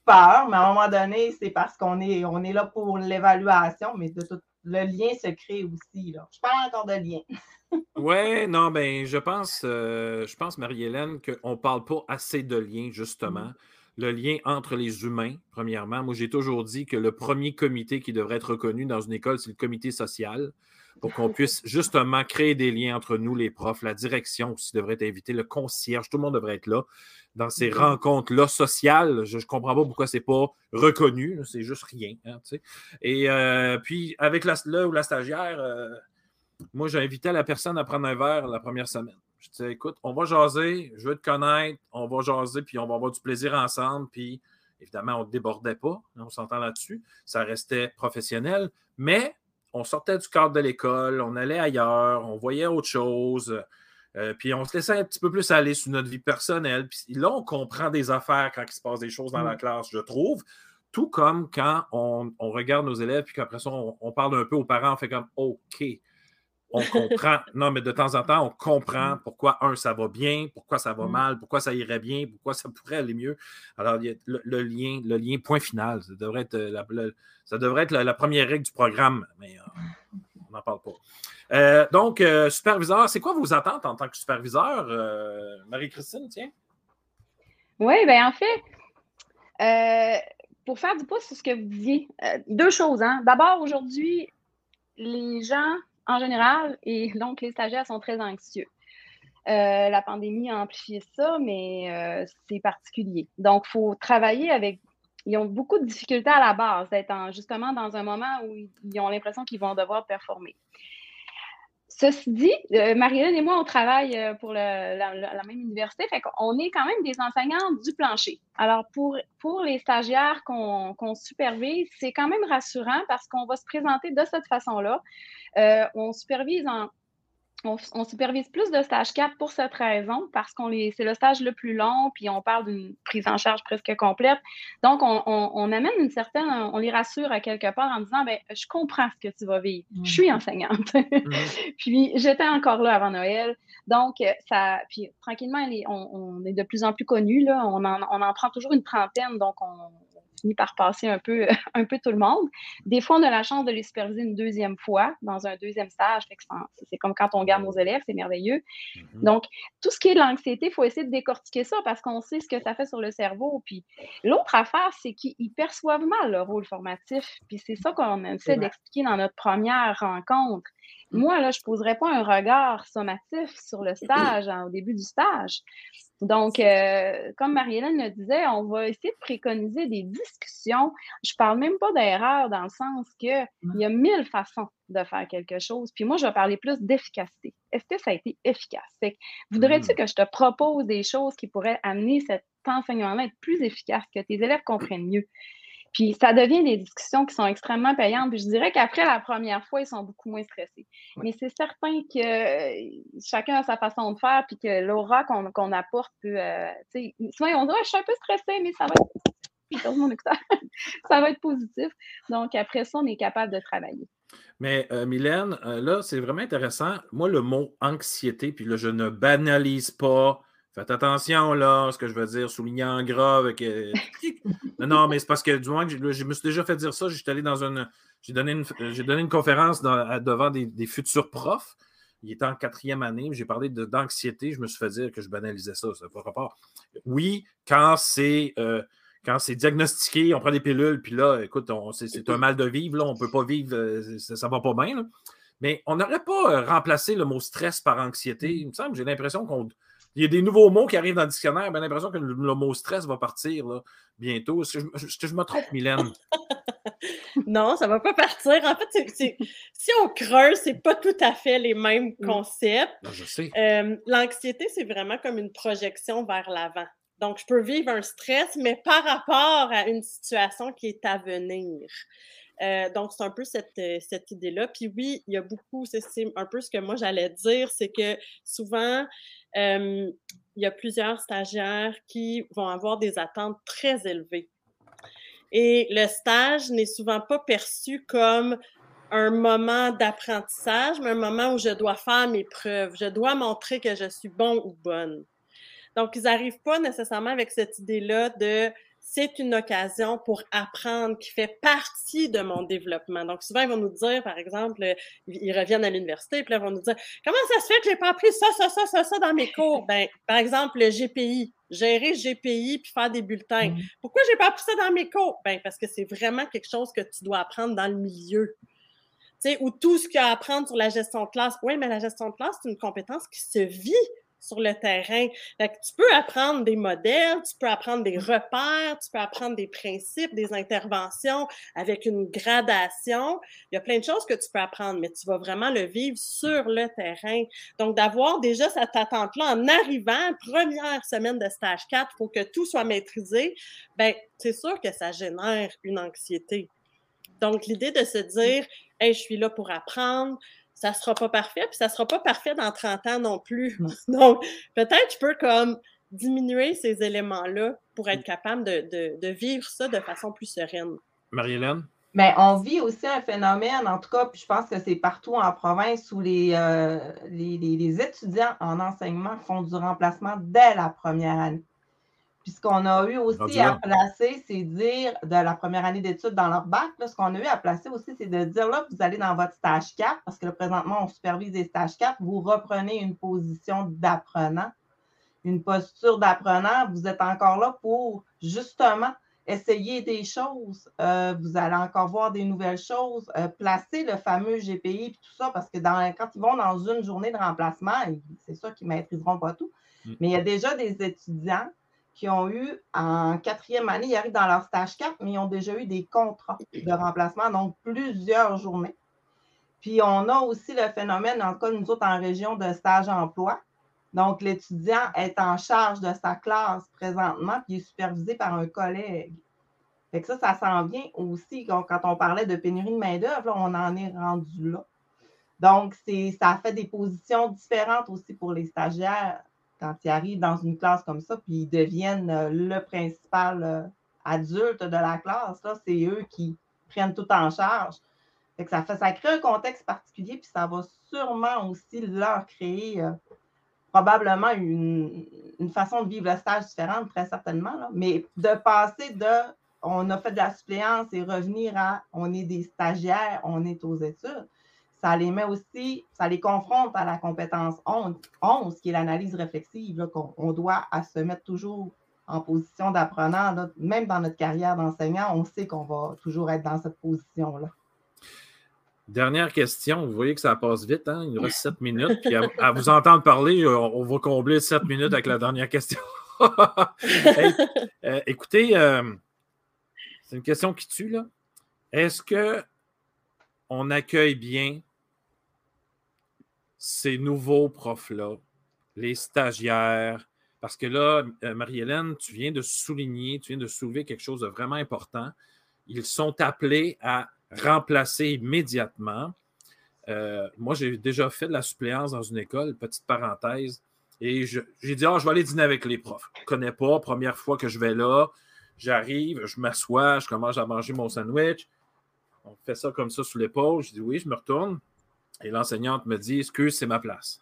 B: peur, mais à un moment donné, c'est parce qu'on est, on est là pour l'évaluation, mais de tout, le lien se crée aussi. Là. Je parle encore de lien.
A: oui, non, ben, je pense, euh, je pense, Marie-Hélène, qu'on ne parle pas assez de lien, justement. Mm. Le lien entre les humains, premièrement. Moi, j'ai toujours dit que le premier comité qui devrait être reconnu dans une école, c'est le comité social, pour qu'on puisse justement créer des liens entre nous, les profs, la direction aussi devrait être invitée, le concierge, tout le monde devrait être là dans ces mm-hmm. rencontres-là sociales. Je ne comprends pas pourquoi c'est pas reconnu, c'est juste rien. Hein, Et euh, puis, avec la, là ou la stagiaire, euh, moi, j'ai invité la personne à prendre un verre la première semaine. Je disais, écoute, on va jaser, je veux te connaître, on va jaser, puis on va avoir du plaisir ensemble. Puis, évidemment, on ne débordait pas, hein, on s'entend là-dessus. Ça restait professionnel, mais on sortait du cadre de l'école, on allait ailleurs, on voyait autre chose. Euh, puis on se laissait un petit peu plus aller sur notre vie personnelle. Puis là, on comprend des affaires quand il se passe des choses dans la mm. classe, je trouve. Tout comme quand on, regarde nos élèves, puis qu'après ça, on, on, parle un peu aux parents, on fait comme OK, on comprend. non, mais de temps en temps, on comprend mm. pourquoi, un, ça va bien, pourquoi ça va mm. mal, pourquoi ça irait bien, pourquoi ça pourrait aller mieux. Alors, il y a le, lien, le lien point final, ça devrait être la, ça devrait être la, première règle du programme, mais euh, on n'en parle pas. Euh, donc, euh, superviseur, c'est quoi vos attentes en tant que superviseur, Marie-Christine, tiens?
C: Oui, bien, en fait, pour faire du pouce sur ce que vous disiez, deux choses. Hein. D'abord, aujourd'hui, les gens en général, et donc les stagiaires sont très anxieux. Euh, la pandémie a amplifié ça, mais euh, c'est particulier. Donc, il faut travailler avec. Ils ont beaucoup de difficultés à la base d'être justement dans un moment où ils ont l'impression qu'ils vont devoir performer. Ceci dit, euh, et moi, on travaille euh, pour la, même université, fait qu'on est quand même des enseignants du plancher. Alors, pour, pour les stagiaires qu'on supervise, c'est quand même rassurant parce qu'on va se présenter de cette façon-là. Euh, on supervise en, on, supervise plus de stage 4 pour cette raison, parce qu'on c'est le stage le plus long, puis on parle d'une prise en charge presque complète. Donc, on, amène une certaine, on les rassure à quelque part en disant, ben, je comprends ce que tu vas vivre. Je suis enseignante. puis, j'étais encore là avant Noël. Donc, ça, puis tranquillement, on, est de plus en plus connus, là. On en, on en prend toujours une trentaine, donc on, finit par passer un peu, un peu tout le monde. Des fois, on a la chance de les superviser une deuxième fois dans un deuxième stage. C'est comme quand on garde nos élèves, c'est merveilleux. Mm-hmm. Donc, tout ce qui est de l'anxiété, il faut essayer de décortiquer ça parce qu'on sait ce que ça fait sur le cerveau. Puis l'autre affaire, c'est qu'ils perçoivent mal le rôle formatif. Puis c'est ça qu'on essaie d'expliquer dans notre première rencontre. Moi, là, je ne poserais pas un regard sommatif sur le stage au début du stage. Donc, euh, comme Marie-Hélène le disait, on va essayer de préconiser des discussions. Je ne parle même pas d'erreur dans le sens qu'il y a mille façons de faire quelque chose. Puis moi, je vais parler plus d'efficacité. Est-ce que ça a été efficace? voudrais-tu mm. que je te propose des choses qui pourraient amener cet enseignement-là à être plus efficace, que tes élèves comprennent mieux? Puis ça devient des discussions qui sont extrêmement payantes. Puis je dirais qu'après la première fois, ils sont beaucoup moins stressés. Mais c'est certain que euh, chacun a sa façon de faire, puis que l'aura qu'on apporte peut. Euh, souvent, on dit Je suis un peu stressé, mais ça va être. ça va être positif. Donc, après ça, on est capable de travailler.
A: Mais euh, Mylène, là, c'est vraiment intéressant. Moi, le mot anxiété, puis là, je ne banalise pas Faites attention, là, ce que je veux dire, souligner en gras avec. Euh, non, mais c'est parce que du moins que je, me suis déjà fait dire ça. J'étais allé dans une. J'ai donné une, j'ai donné une conférence devant des, futurs profs. Il était en quatrième année. J'ai parlé d'anxiété. Je me suis fait dire que je banalisais ça. Ça n'a pas rapport. Oui, quand c'est. Euh, quand c'est diagnostiqué, on prend des pilules, puis là, écoute, c'est un mal de vivre, là, on ne peut pas vivre, euh, ça ne va pas bien. Mais on n'aurait pas remplacé le mot stress par anxiété. Il me semble, j'ai l'impression qu'on il y a des nouveaux mots qui arrivent dans le dictionnaire. J'ai l'impression que le, mot stress va partir bientôt. Est-ce que, je, me trompe, Mylène?
D: non, ça ne va pas partir. En fait, si on creuse, ce n'est pas tout à fait les mêmes mm. concepts.
A: je sais.
D: Euh, l'anxiété, c'est vraiment comme une projection vers l'avant. Donc, je peux vivre un stress, mais par rapport à une situation qui est à venir. Euh, donc, c'est un peu cette, cette idée-là. Puis oui, il y a beaucoup, c'est un peu ce que moi j'allais dire, c'est que souvent, il y a plusieurs stagiaires qui vont avoir des attentes très élevées. Et le stage n'est souvent pas perçu comme un moment d'apprentissage, mais un moment où je dois faire mes preuves. Je dois montrer que je suis bon ou bonne. Donc, ils n'arrivent pas nécessairement avec cette idée-là de c'est une occasion pour apprendre qui fait partie de mon développement. Donc, souvent, ils vont nous dire, par exemple, ils reviennent à l'université, puis là, ils vont nous dire Comment ça se fait que j'ai pas appris ça, ça, ça, ça, ça dans mes cours? Ben, par exemple, le GPI, gérer GPI puis faire des bulletins. Pourquoi mm-hmm. Pourquoi j'ai pas appris ça dans mes cours? Ben, parce que c'est vraiment quelque chose que tu dois apprendre dans le milieu. Tu sais, ou tout ce qu'il y a à apprendre sur la gestion de classe. Oui, mais la gestion de classe, c'est une compétence qui se vit sur le terrain. tu peux apprendre des modèles, tu peux apprendre des repères, tu peux apprendre des principes, des interventions avec une gradation. Il y a plein de choses que tu peux apprendre, mais tu vas vraiment le vivre sur le terrain. Donc, d'avoir déjà cette attente-là en arrivant, première semaine de stage 4, pour que tout soit maîtrisé, ben c'est sûr que ça génère une anxiété. Donc, l'idée de se dire, je suis là pour apprendre, ça ne sera pas parfait, puis ça ne sera pas parfait dans 30 ans non plus. Donc, peut-être je peux comme diminuer ces éléments-là pour être capable de, vivre ça de façon plus sereine.
A: Marie-Hélène?
B: Mais on vit aussi un phénomène, en tout cas, puis je pense que c'est partout en province où les, euh, les, étudiants en enseignement font du remplacement dès la première année. Puis ce qu'on a eu aussi à placer, c'est dire de la première année d'études dans leur bac, ce qu'on a eu à placer aussi, c'est de dire là, vous allez dans votre stage 4, parce que là, présentement, on supervise des stages 4, vous reprenez une position d'apprenant, une posture d'apprenant, vous êtes encore là pour justement essayer des choses, euh, vous allez encore voir des nouvelles choses, euh, placer le fameux GPI et tout ça, parce que dans, quand ils vont dans une journée de remplacement, c'est sûr qu'ils ne maîtriseront pas tout, mm. mais il y a déjà des étudiants qui ont eu en quatrième année, ils arrivent dans leur stage 4, mais ils ont déjà eu des contrats de remplacement, donc plusieurs journées. Puis on a aussi le phénomène, en tout cas, nous autres en région de stage-emploi. Donc, l'étudiant est en charge de sa classe présentement, puis il est supervisé par un collègue. Fait que ça, ça s'en vient aussi. Quand on parlait de pénurie de main-d'œuvre, on en est rendu là. Donc, ça fait des positions différentes aussi pour les stagiaires quand ils arrivent dans une classe comme ça, puis ils deviennent euh, le principal euh, adulte de la classe, c'est eux qui prennent tout en charge. ça, fait, ça crée un contexte particulier, puis ça va sûrement aussi leur créer euh, probablement une, façon de vivre le stage différente, très certainement. Mais de passer de on a fait de la suppléance et revenir à on est des stagiaires, on est aux études, ça les met aussi, ça les confronte à la compétence 11, qui est l'analyse réflexive, qu'on doit se mettre toujours en position d'apprenant. Même dans notre carrière d'enseignant, on sait qu'on va toujours être dans cette position-là.
A: Dernière question. Vous voyez que ça passe vite, hein? Il nous reste sept minutes. Puis à, vous entendre parler, on, va combler sept minutes avec la dernière question. Euh, écoutez, euh, c'est une question qui tue, là. Est-ce que on accueille bien ces nouveaux profs-là, les stagiaires, parce que là, euh, Marie-Hélène, tu viens de souligner, tu viens de soulever quelque chose de vraiment important. Ils sont appelés à remplacer immédiatement. Euh, moi, j'ai déjà fait de la suppléance dans une école, petite parenthèse, et j'ai dit, ah, je vais aller dîner avec les profs. Je ne connais pas, première fois que je vais là, j'arrive, je m'assois, je commence à manger mon sandwich. On fait ça comme ça sous l'épaule. Je dis oui, je me retourne. Et l'enseignante me dit Excuse, c'est ma place.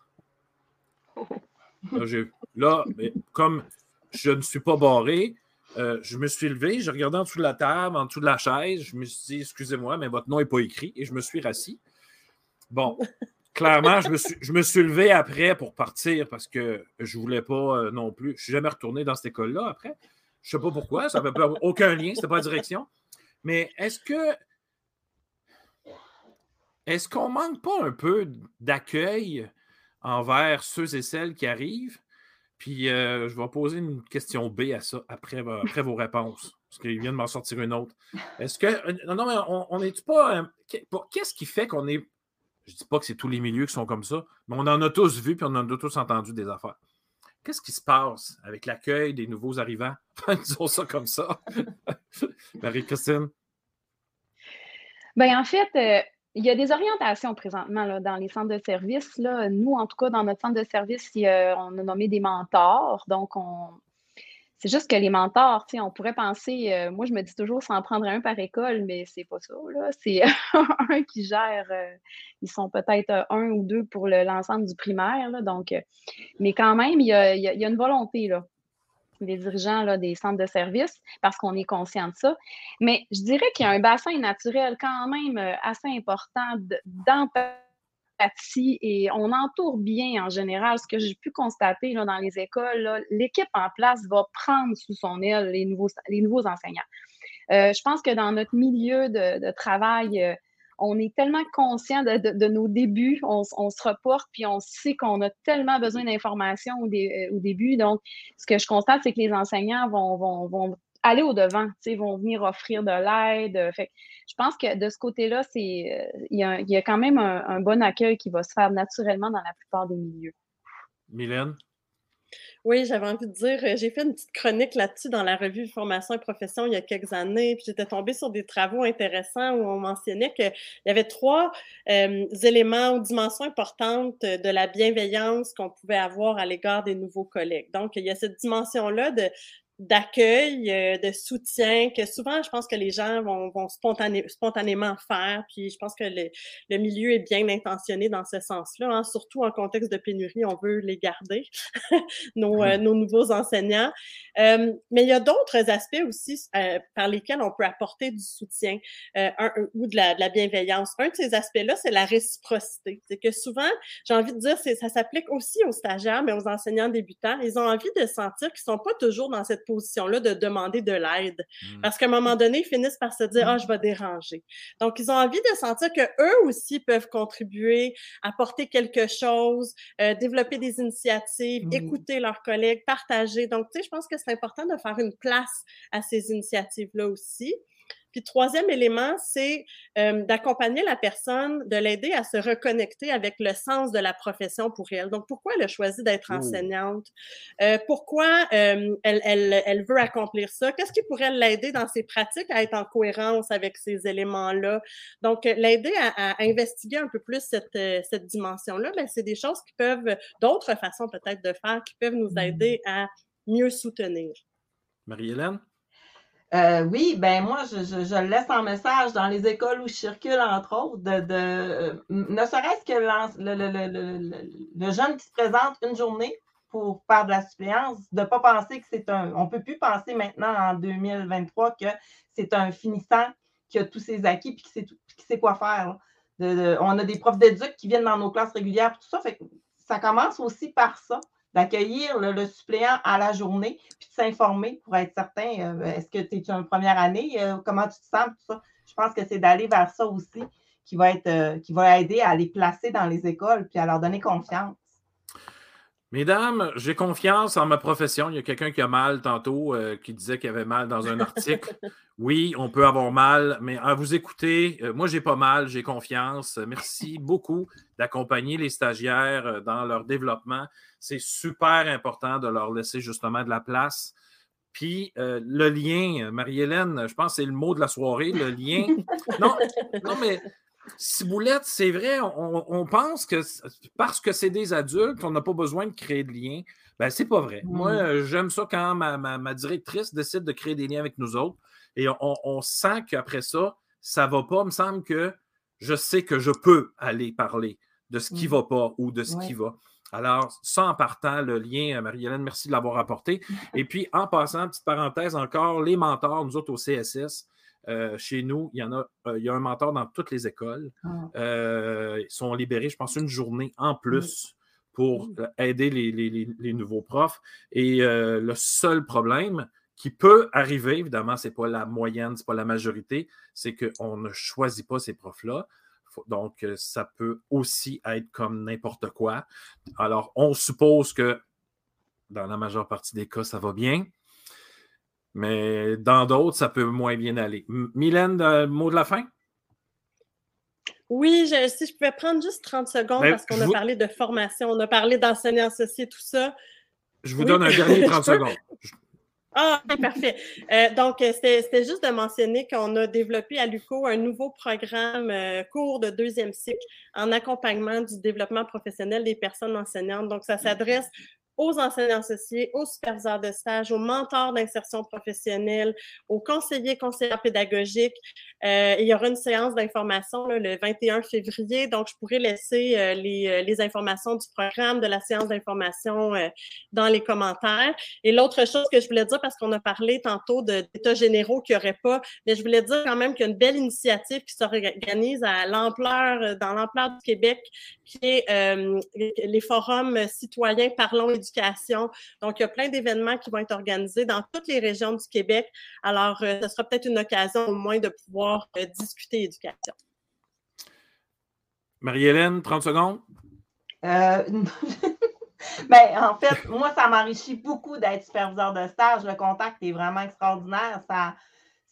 A: Là, comme je ne suis pas barré, euh, je me suis levé, j'ai regardé en dessous de la table, en dessous de la chaise, je me suis dit Excusez-moi, mais votre nom n'est pas écrit, et je me suis rassis. Bon, clairement, je me, suis, je me suis levé après pour partir parce que je ne voulais pas euh, non plus. Je ne suis jamais retourné dans cette école-là après. Je ne sais pas pourquoi, ça n'avait aucun lien, ce n'était pas la direction. Mais est-ce que est-ce qu'on manque pas un peu d'accueil envers ceux et celles qui arrivent? Puis euh, je vais poser une question B à ça après, vos réponses, parce qu'il vient de m'en sortir une autre. Est-ce que. Euh, non, non, mais on n'est pas. Euh, qu'est-ce qui fait qu'on est. Je ne dis pas que c'est tous les milieux qui sont comme ça, mais on en a tous vu puis on en a tous entendu des affaires. Qu'est-ce qui se passe avec l'accueil des nouveaux arrivants? Disons ça comme ça. Marie-Christine?
C: Bien, en fait, il y a des orientations présentement là, dans les centres de services. Là. Nous, en tout cas, dans notre centre de service, on a nommé des mentors. Donc, on, c'est juste que les mentors, on pourrait penser, euh, moi je me dis toujours s'en prendre un par école, mais c'est pas ça. C'est un qui gère, euh, ils sont peut-être euh, un ou deux pour l'ensemble du primaire. Donc, mais quand même, il y a, y a, une volonté là, des dirigeants là, des centres de services, parce qu'on est conscient de ça. Mais je dirais qu'il y a un bassin naturel quand même assez important d'empathie et on entoure bien en général. Ce que j'ai pu constater là, dans les écoles, l'équipe en place va prendre sous son aile les nouveaux, les nouveaux enseignants. Euh, je pense que dans notre milieu de, travail, euh, on est tellement conscient de, nos débuts, on, se reporte, puis on sait qu'on a tellement besoin d'informations au, euh, début. Donc, ce que je constate, c'est que les enseignants vont, aller au-devant, vont venir offrir de l'aide. Euh, je pense que de ce côté-là, euh, il y, a quand même un, bon accueil qui va se faire naturellement dans la plupart des milieux.
A: Mylène?
D: Oui, j'avais envie de dire, euh, j'ai fait une petite chronique là-dessus dans la revue Formation et Profession il y a quelques années, puis j'étais tombée sur des travaux intéressants où on mentionnait qu'il y avait trois éléments ou dimensions importantes de la bienveillance qu'on pouvait avoir à l'égard des nouveaux collègues. Donc, il y a cette dimension-là de d'accueil, euh, de soutien que souvent, je pense que les gens vont, vont spontanément faire. Puis je pense que le, le, milieu est bien intentionné dans ce sens-là. Hein. Surtout en contexte de pénurie, on veut les garder, nos, euh, nos, nouveaux enseignants. Euh, mais il y a d'autres aspects aussi par lesquels on peut apporter du soutien un, ou de la, de la, bienveillance. Un de ces aspects-là, c'est la réciprocité. C'est que souvent, j'ai envie de dire, ça s'applique aussi aux stagiaires, mais aux enseignants débutants. Ils ont envie de sentir qu'ils sont pas toujours dans cette position-là de demander de l'aide. Mmh. Parce qu'à un moment donné, ils finissent par se dire, ah, je vais déranger. Donc, ils ont envie de sentir que eux aussi peuvent contribuer, apporter quelque chose, euh, développer des initiatives, mmh. écouter leurs collègues, partager. Donc, tu sais, je pense que c'est important de faire une place à ces initiatives-là aussi. Puis troisième élément, c'est euh, d'accompagner la personne, de l'aider à se reconnecter avec le sens de la profession pour elle. Donc, pourquoi elle a choisi d'être enseignante? Euh, pourquoi euh, elle, elle, elle, veut accomplir ça? Qu'est-ce qui pourrait l'aider dans ses pratiques à être en cohérence avec ces éléments-là? Donc, l'aider à, à, investiguer un peu plus cette, cette dimension-là, ben, c'est des choses qui peuvent, d'autres façons peut-être de faire, qui peuvent nous mmh. aider à mieux soutenir.
A: Marie-Hélène?
B: Euh, oui, ben moi, je, laisse en message dans les écoles où je circule, entre autres, de, de ne serait-ce que le, jeune qui se présente une journée pour faire de la suppléance, de ne pas penser que c'est un. On ne peut plus penser maintenant en 2023 que c'est un finissant qui a tous ses acquis sait, qui sait quoi faire. on a des profs d'éduc qui viennent dans nos classes régulières, tout ça. Fait ça commence aussi par ça d'accueillir le, suppléant à la journée, puis de s'informer pour être certain, euh, est-ce que tu es une première année, euh, comment tu te sens, tout ça. Je pense que c'est d'aller vers ça aussi qui va, être, euh, qui va aider à les placer dans les écoles, puis à leur donner confiance.
A: Mesdames, j'ai confiance en ma profession. Il y a quelqu'un qui a mal tantôt, euh, qui disait qu'il avait mal dans un article. Oui, on peut avoir mal, mais à vous écouter, euh, moi, j'ai pas mal, j'ai confiance. Merci beaucoup d'accompagner les stagiaires euh, dans leur développement. C'est super important de leur laisser justement de la place. Puis le lien, Marie-Hélène, je pense que c'est le mot de la soirée, le lien. Non, non mais Ciboulette, c'est vrai, on, pense que parce que c'est des adultes, on n'a pas besoin de créer de liens. Ben, c'est pas vrai. Moi, mm. j'aime ça quand ma, directrice décide de créer des liens avec nous autres. Et on, sent qu'après ça, ça va pas. Il me semble que je sais que je peux aller parler de ce qui ne mm. va pas ou de ce qui va. Alors, ça en partant, le lien, Marie-Hélène, merci de l'avoir apporté. Et puis, en passant, petite parenthèse encore, les mentors, nous autres au CSS, euh, chez nous, il y en a, euh, il y a un mentor dans toutes les écoles. Ah. Euh, ils sont libérés, je pense, une journée en plus pour aider les, nouveaux profs. Et le seul problème qui peut arriver, évidemment, ce n'est pas la moyenne, ce n'est pas la majorité, c'est qu'on ne choisit pas ces profs-là. Donc, ça peut aussi être comme n'importe quoi. Alors, on suppose que dans la majeure partie des cas, ça va bien. Mais dans d'autres, ça peut moins bien aller. Mylène, mot de la fin?
D: Oui, si je pouvais prendre juste 30 secondes ben, parce qu'on a parlé de formation, on a parlé d'enseignants associés, tout ça.
A: Je vous donne un dernier 30 secondes.
D: Ah, parfait. Euh, donc, euh, c'était juste de mentionner qu'on a développé à l'UCO un nouveau programme euh, cours de deuxième cycle en accompagnement du développement professionnel des personnes enseignantes. Donc, ça s'adresse aux enseignants associés, aux superviseurs de stage, aux mentors d'insertion professionnelle, aux conseillers, conseillers pédagogiques. Euh, il y aura une séance d'information le 21 février, donc je pourrais laisser euh, les, euh, les, informations du programme de la séance d'information dans les commentaires. Et l'autre chose que je voulais dire, parce qu'on a parlé tantôt d'états généraux qu'il n'y aurait pas, mais je voulais dire quand même qu'il y a une belle initiative qui s'organise à l'ampleur, dans l'ampleur du Québec, qui est les forums citoyens parlons éducation. Donc, il y a plein d'événements qui vont être organisés dans toutes les régions du Québec. Alors, ce sera peut-être une occasion au moins de pouvoir euh, discuter éducation.
A: Marie-Hélène, 30 secondes.
B: Euh, ben, en fait, moi, ça m'enrichit beaucoup d'être superviseur de stage. Le contact est vraiment extraordinaire. Ça,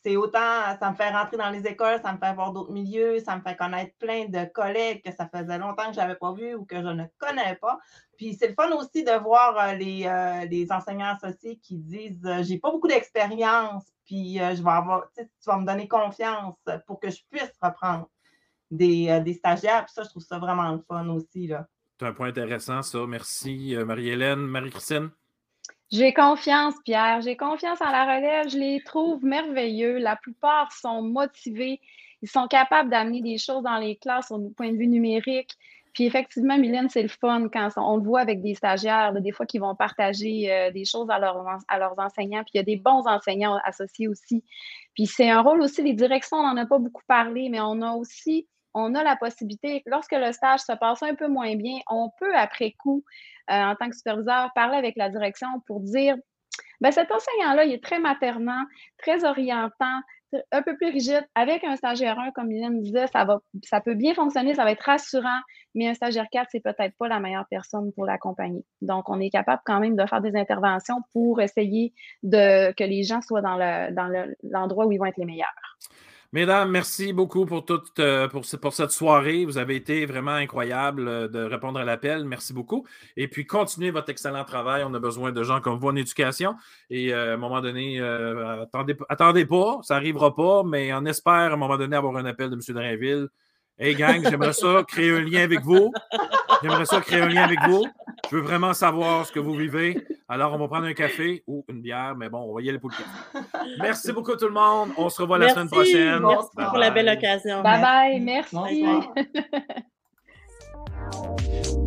B: c'est autant, ça me fait rentrer dans les écoles, ça me fait voir d'autres milieux, ça me fait connaître plein de collègues que ça faisait longtemps que je n'avais pas vu ou que je ne connais pas. Puis c'est le fun aussi de voir euh, les, les enseignants associés qui disent J'ai pas beaucoup d'expérience, puis euh, je vais avoir, tu vas me donner confiance pour que je puisse reprendre des, euh, des stagiaires. Puis ça, je trouve ça vraiment le fun aussi.
A: C'est un point intéressant, ça. Merci, euh, Marie-Hélène. Marie-Christine?
C: J'ai confiance, Pierre. J'ai confiance en la relève. Je les trouve merveilleux. La plupart sont motivés. Ils sont capables d'amener des choses dans les classes au point de vue numérique. Puis effectivement, Mylène, c'est le fun quand on le voit avec des stagiaires, des fois qui vont partager euh, des choses à, à leurs enseignants. Puis il y a des bons enseignants associés aussi. Puis c'est un rôle aussi, les directions, on n'en a pas beaucoup parlé, mais on a aussi, on a la possibilité, lorsque le stage se passe un peu moins bien, on peut après coup, euh, en tant que superviseur, parler avec la direction pour dire ben, cet enseignant-là, il est très maternant, très orientant, un peu plus rigide. Avec un stagiaire 1, comme Mylène disait, ça, va, peut bien fonctionner, ça va être rassurant, mais un stagiaire 4, c'est peut-être pas la meilleure personne pour l'accompagner. Donc, on est capable quand même de faire des interventions pour essayer de, que les gens soient dans l'endroit où ils vont être les meilleurs.
A: Mesdames, merci beaucoup pour, toute, euh, pour, pour, cette soirée. Vous avez été vraiment incroyable euh, de répondre à l'appel. Merci beaucoup. Et puis, continuez votre excellent travail. On a besoin de gens comme vous en éducation. Et euh, à un moment donné, attendez, attendez pas, ça n'arrivera pas, mais on espère à un moment donné avoir un appel de M. Drainville Hey gang, j'aimerais ça créer un lien avec vous. J'aimerais ça créer un lien avec vous. Je veux vraiment savoir ce que vous vivez. Alors, on va prendre un café ou une bière, mais bon, on va y aller pour le café. Merci beaucoup tout le monde. On se revoit la semaine prochaine.
D: Merci pour la belle occasion.
C: Bye bye. Merci.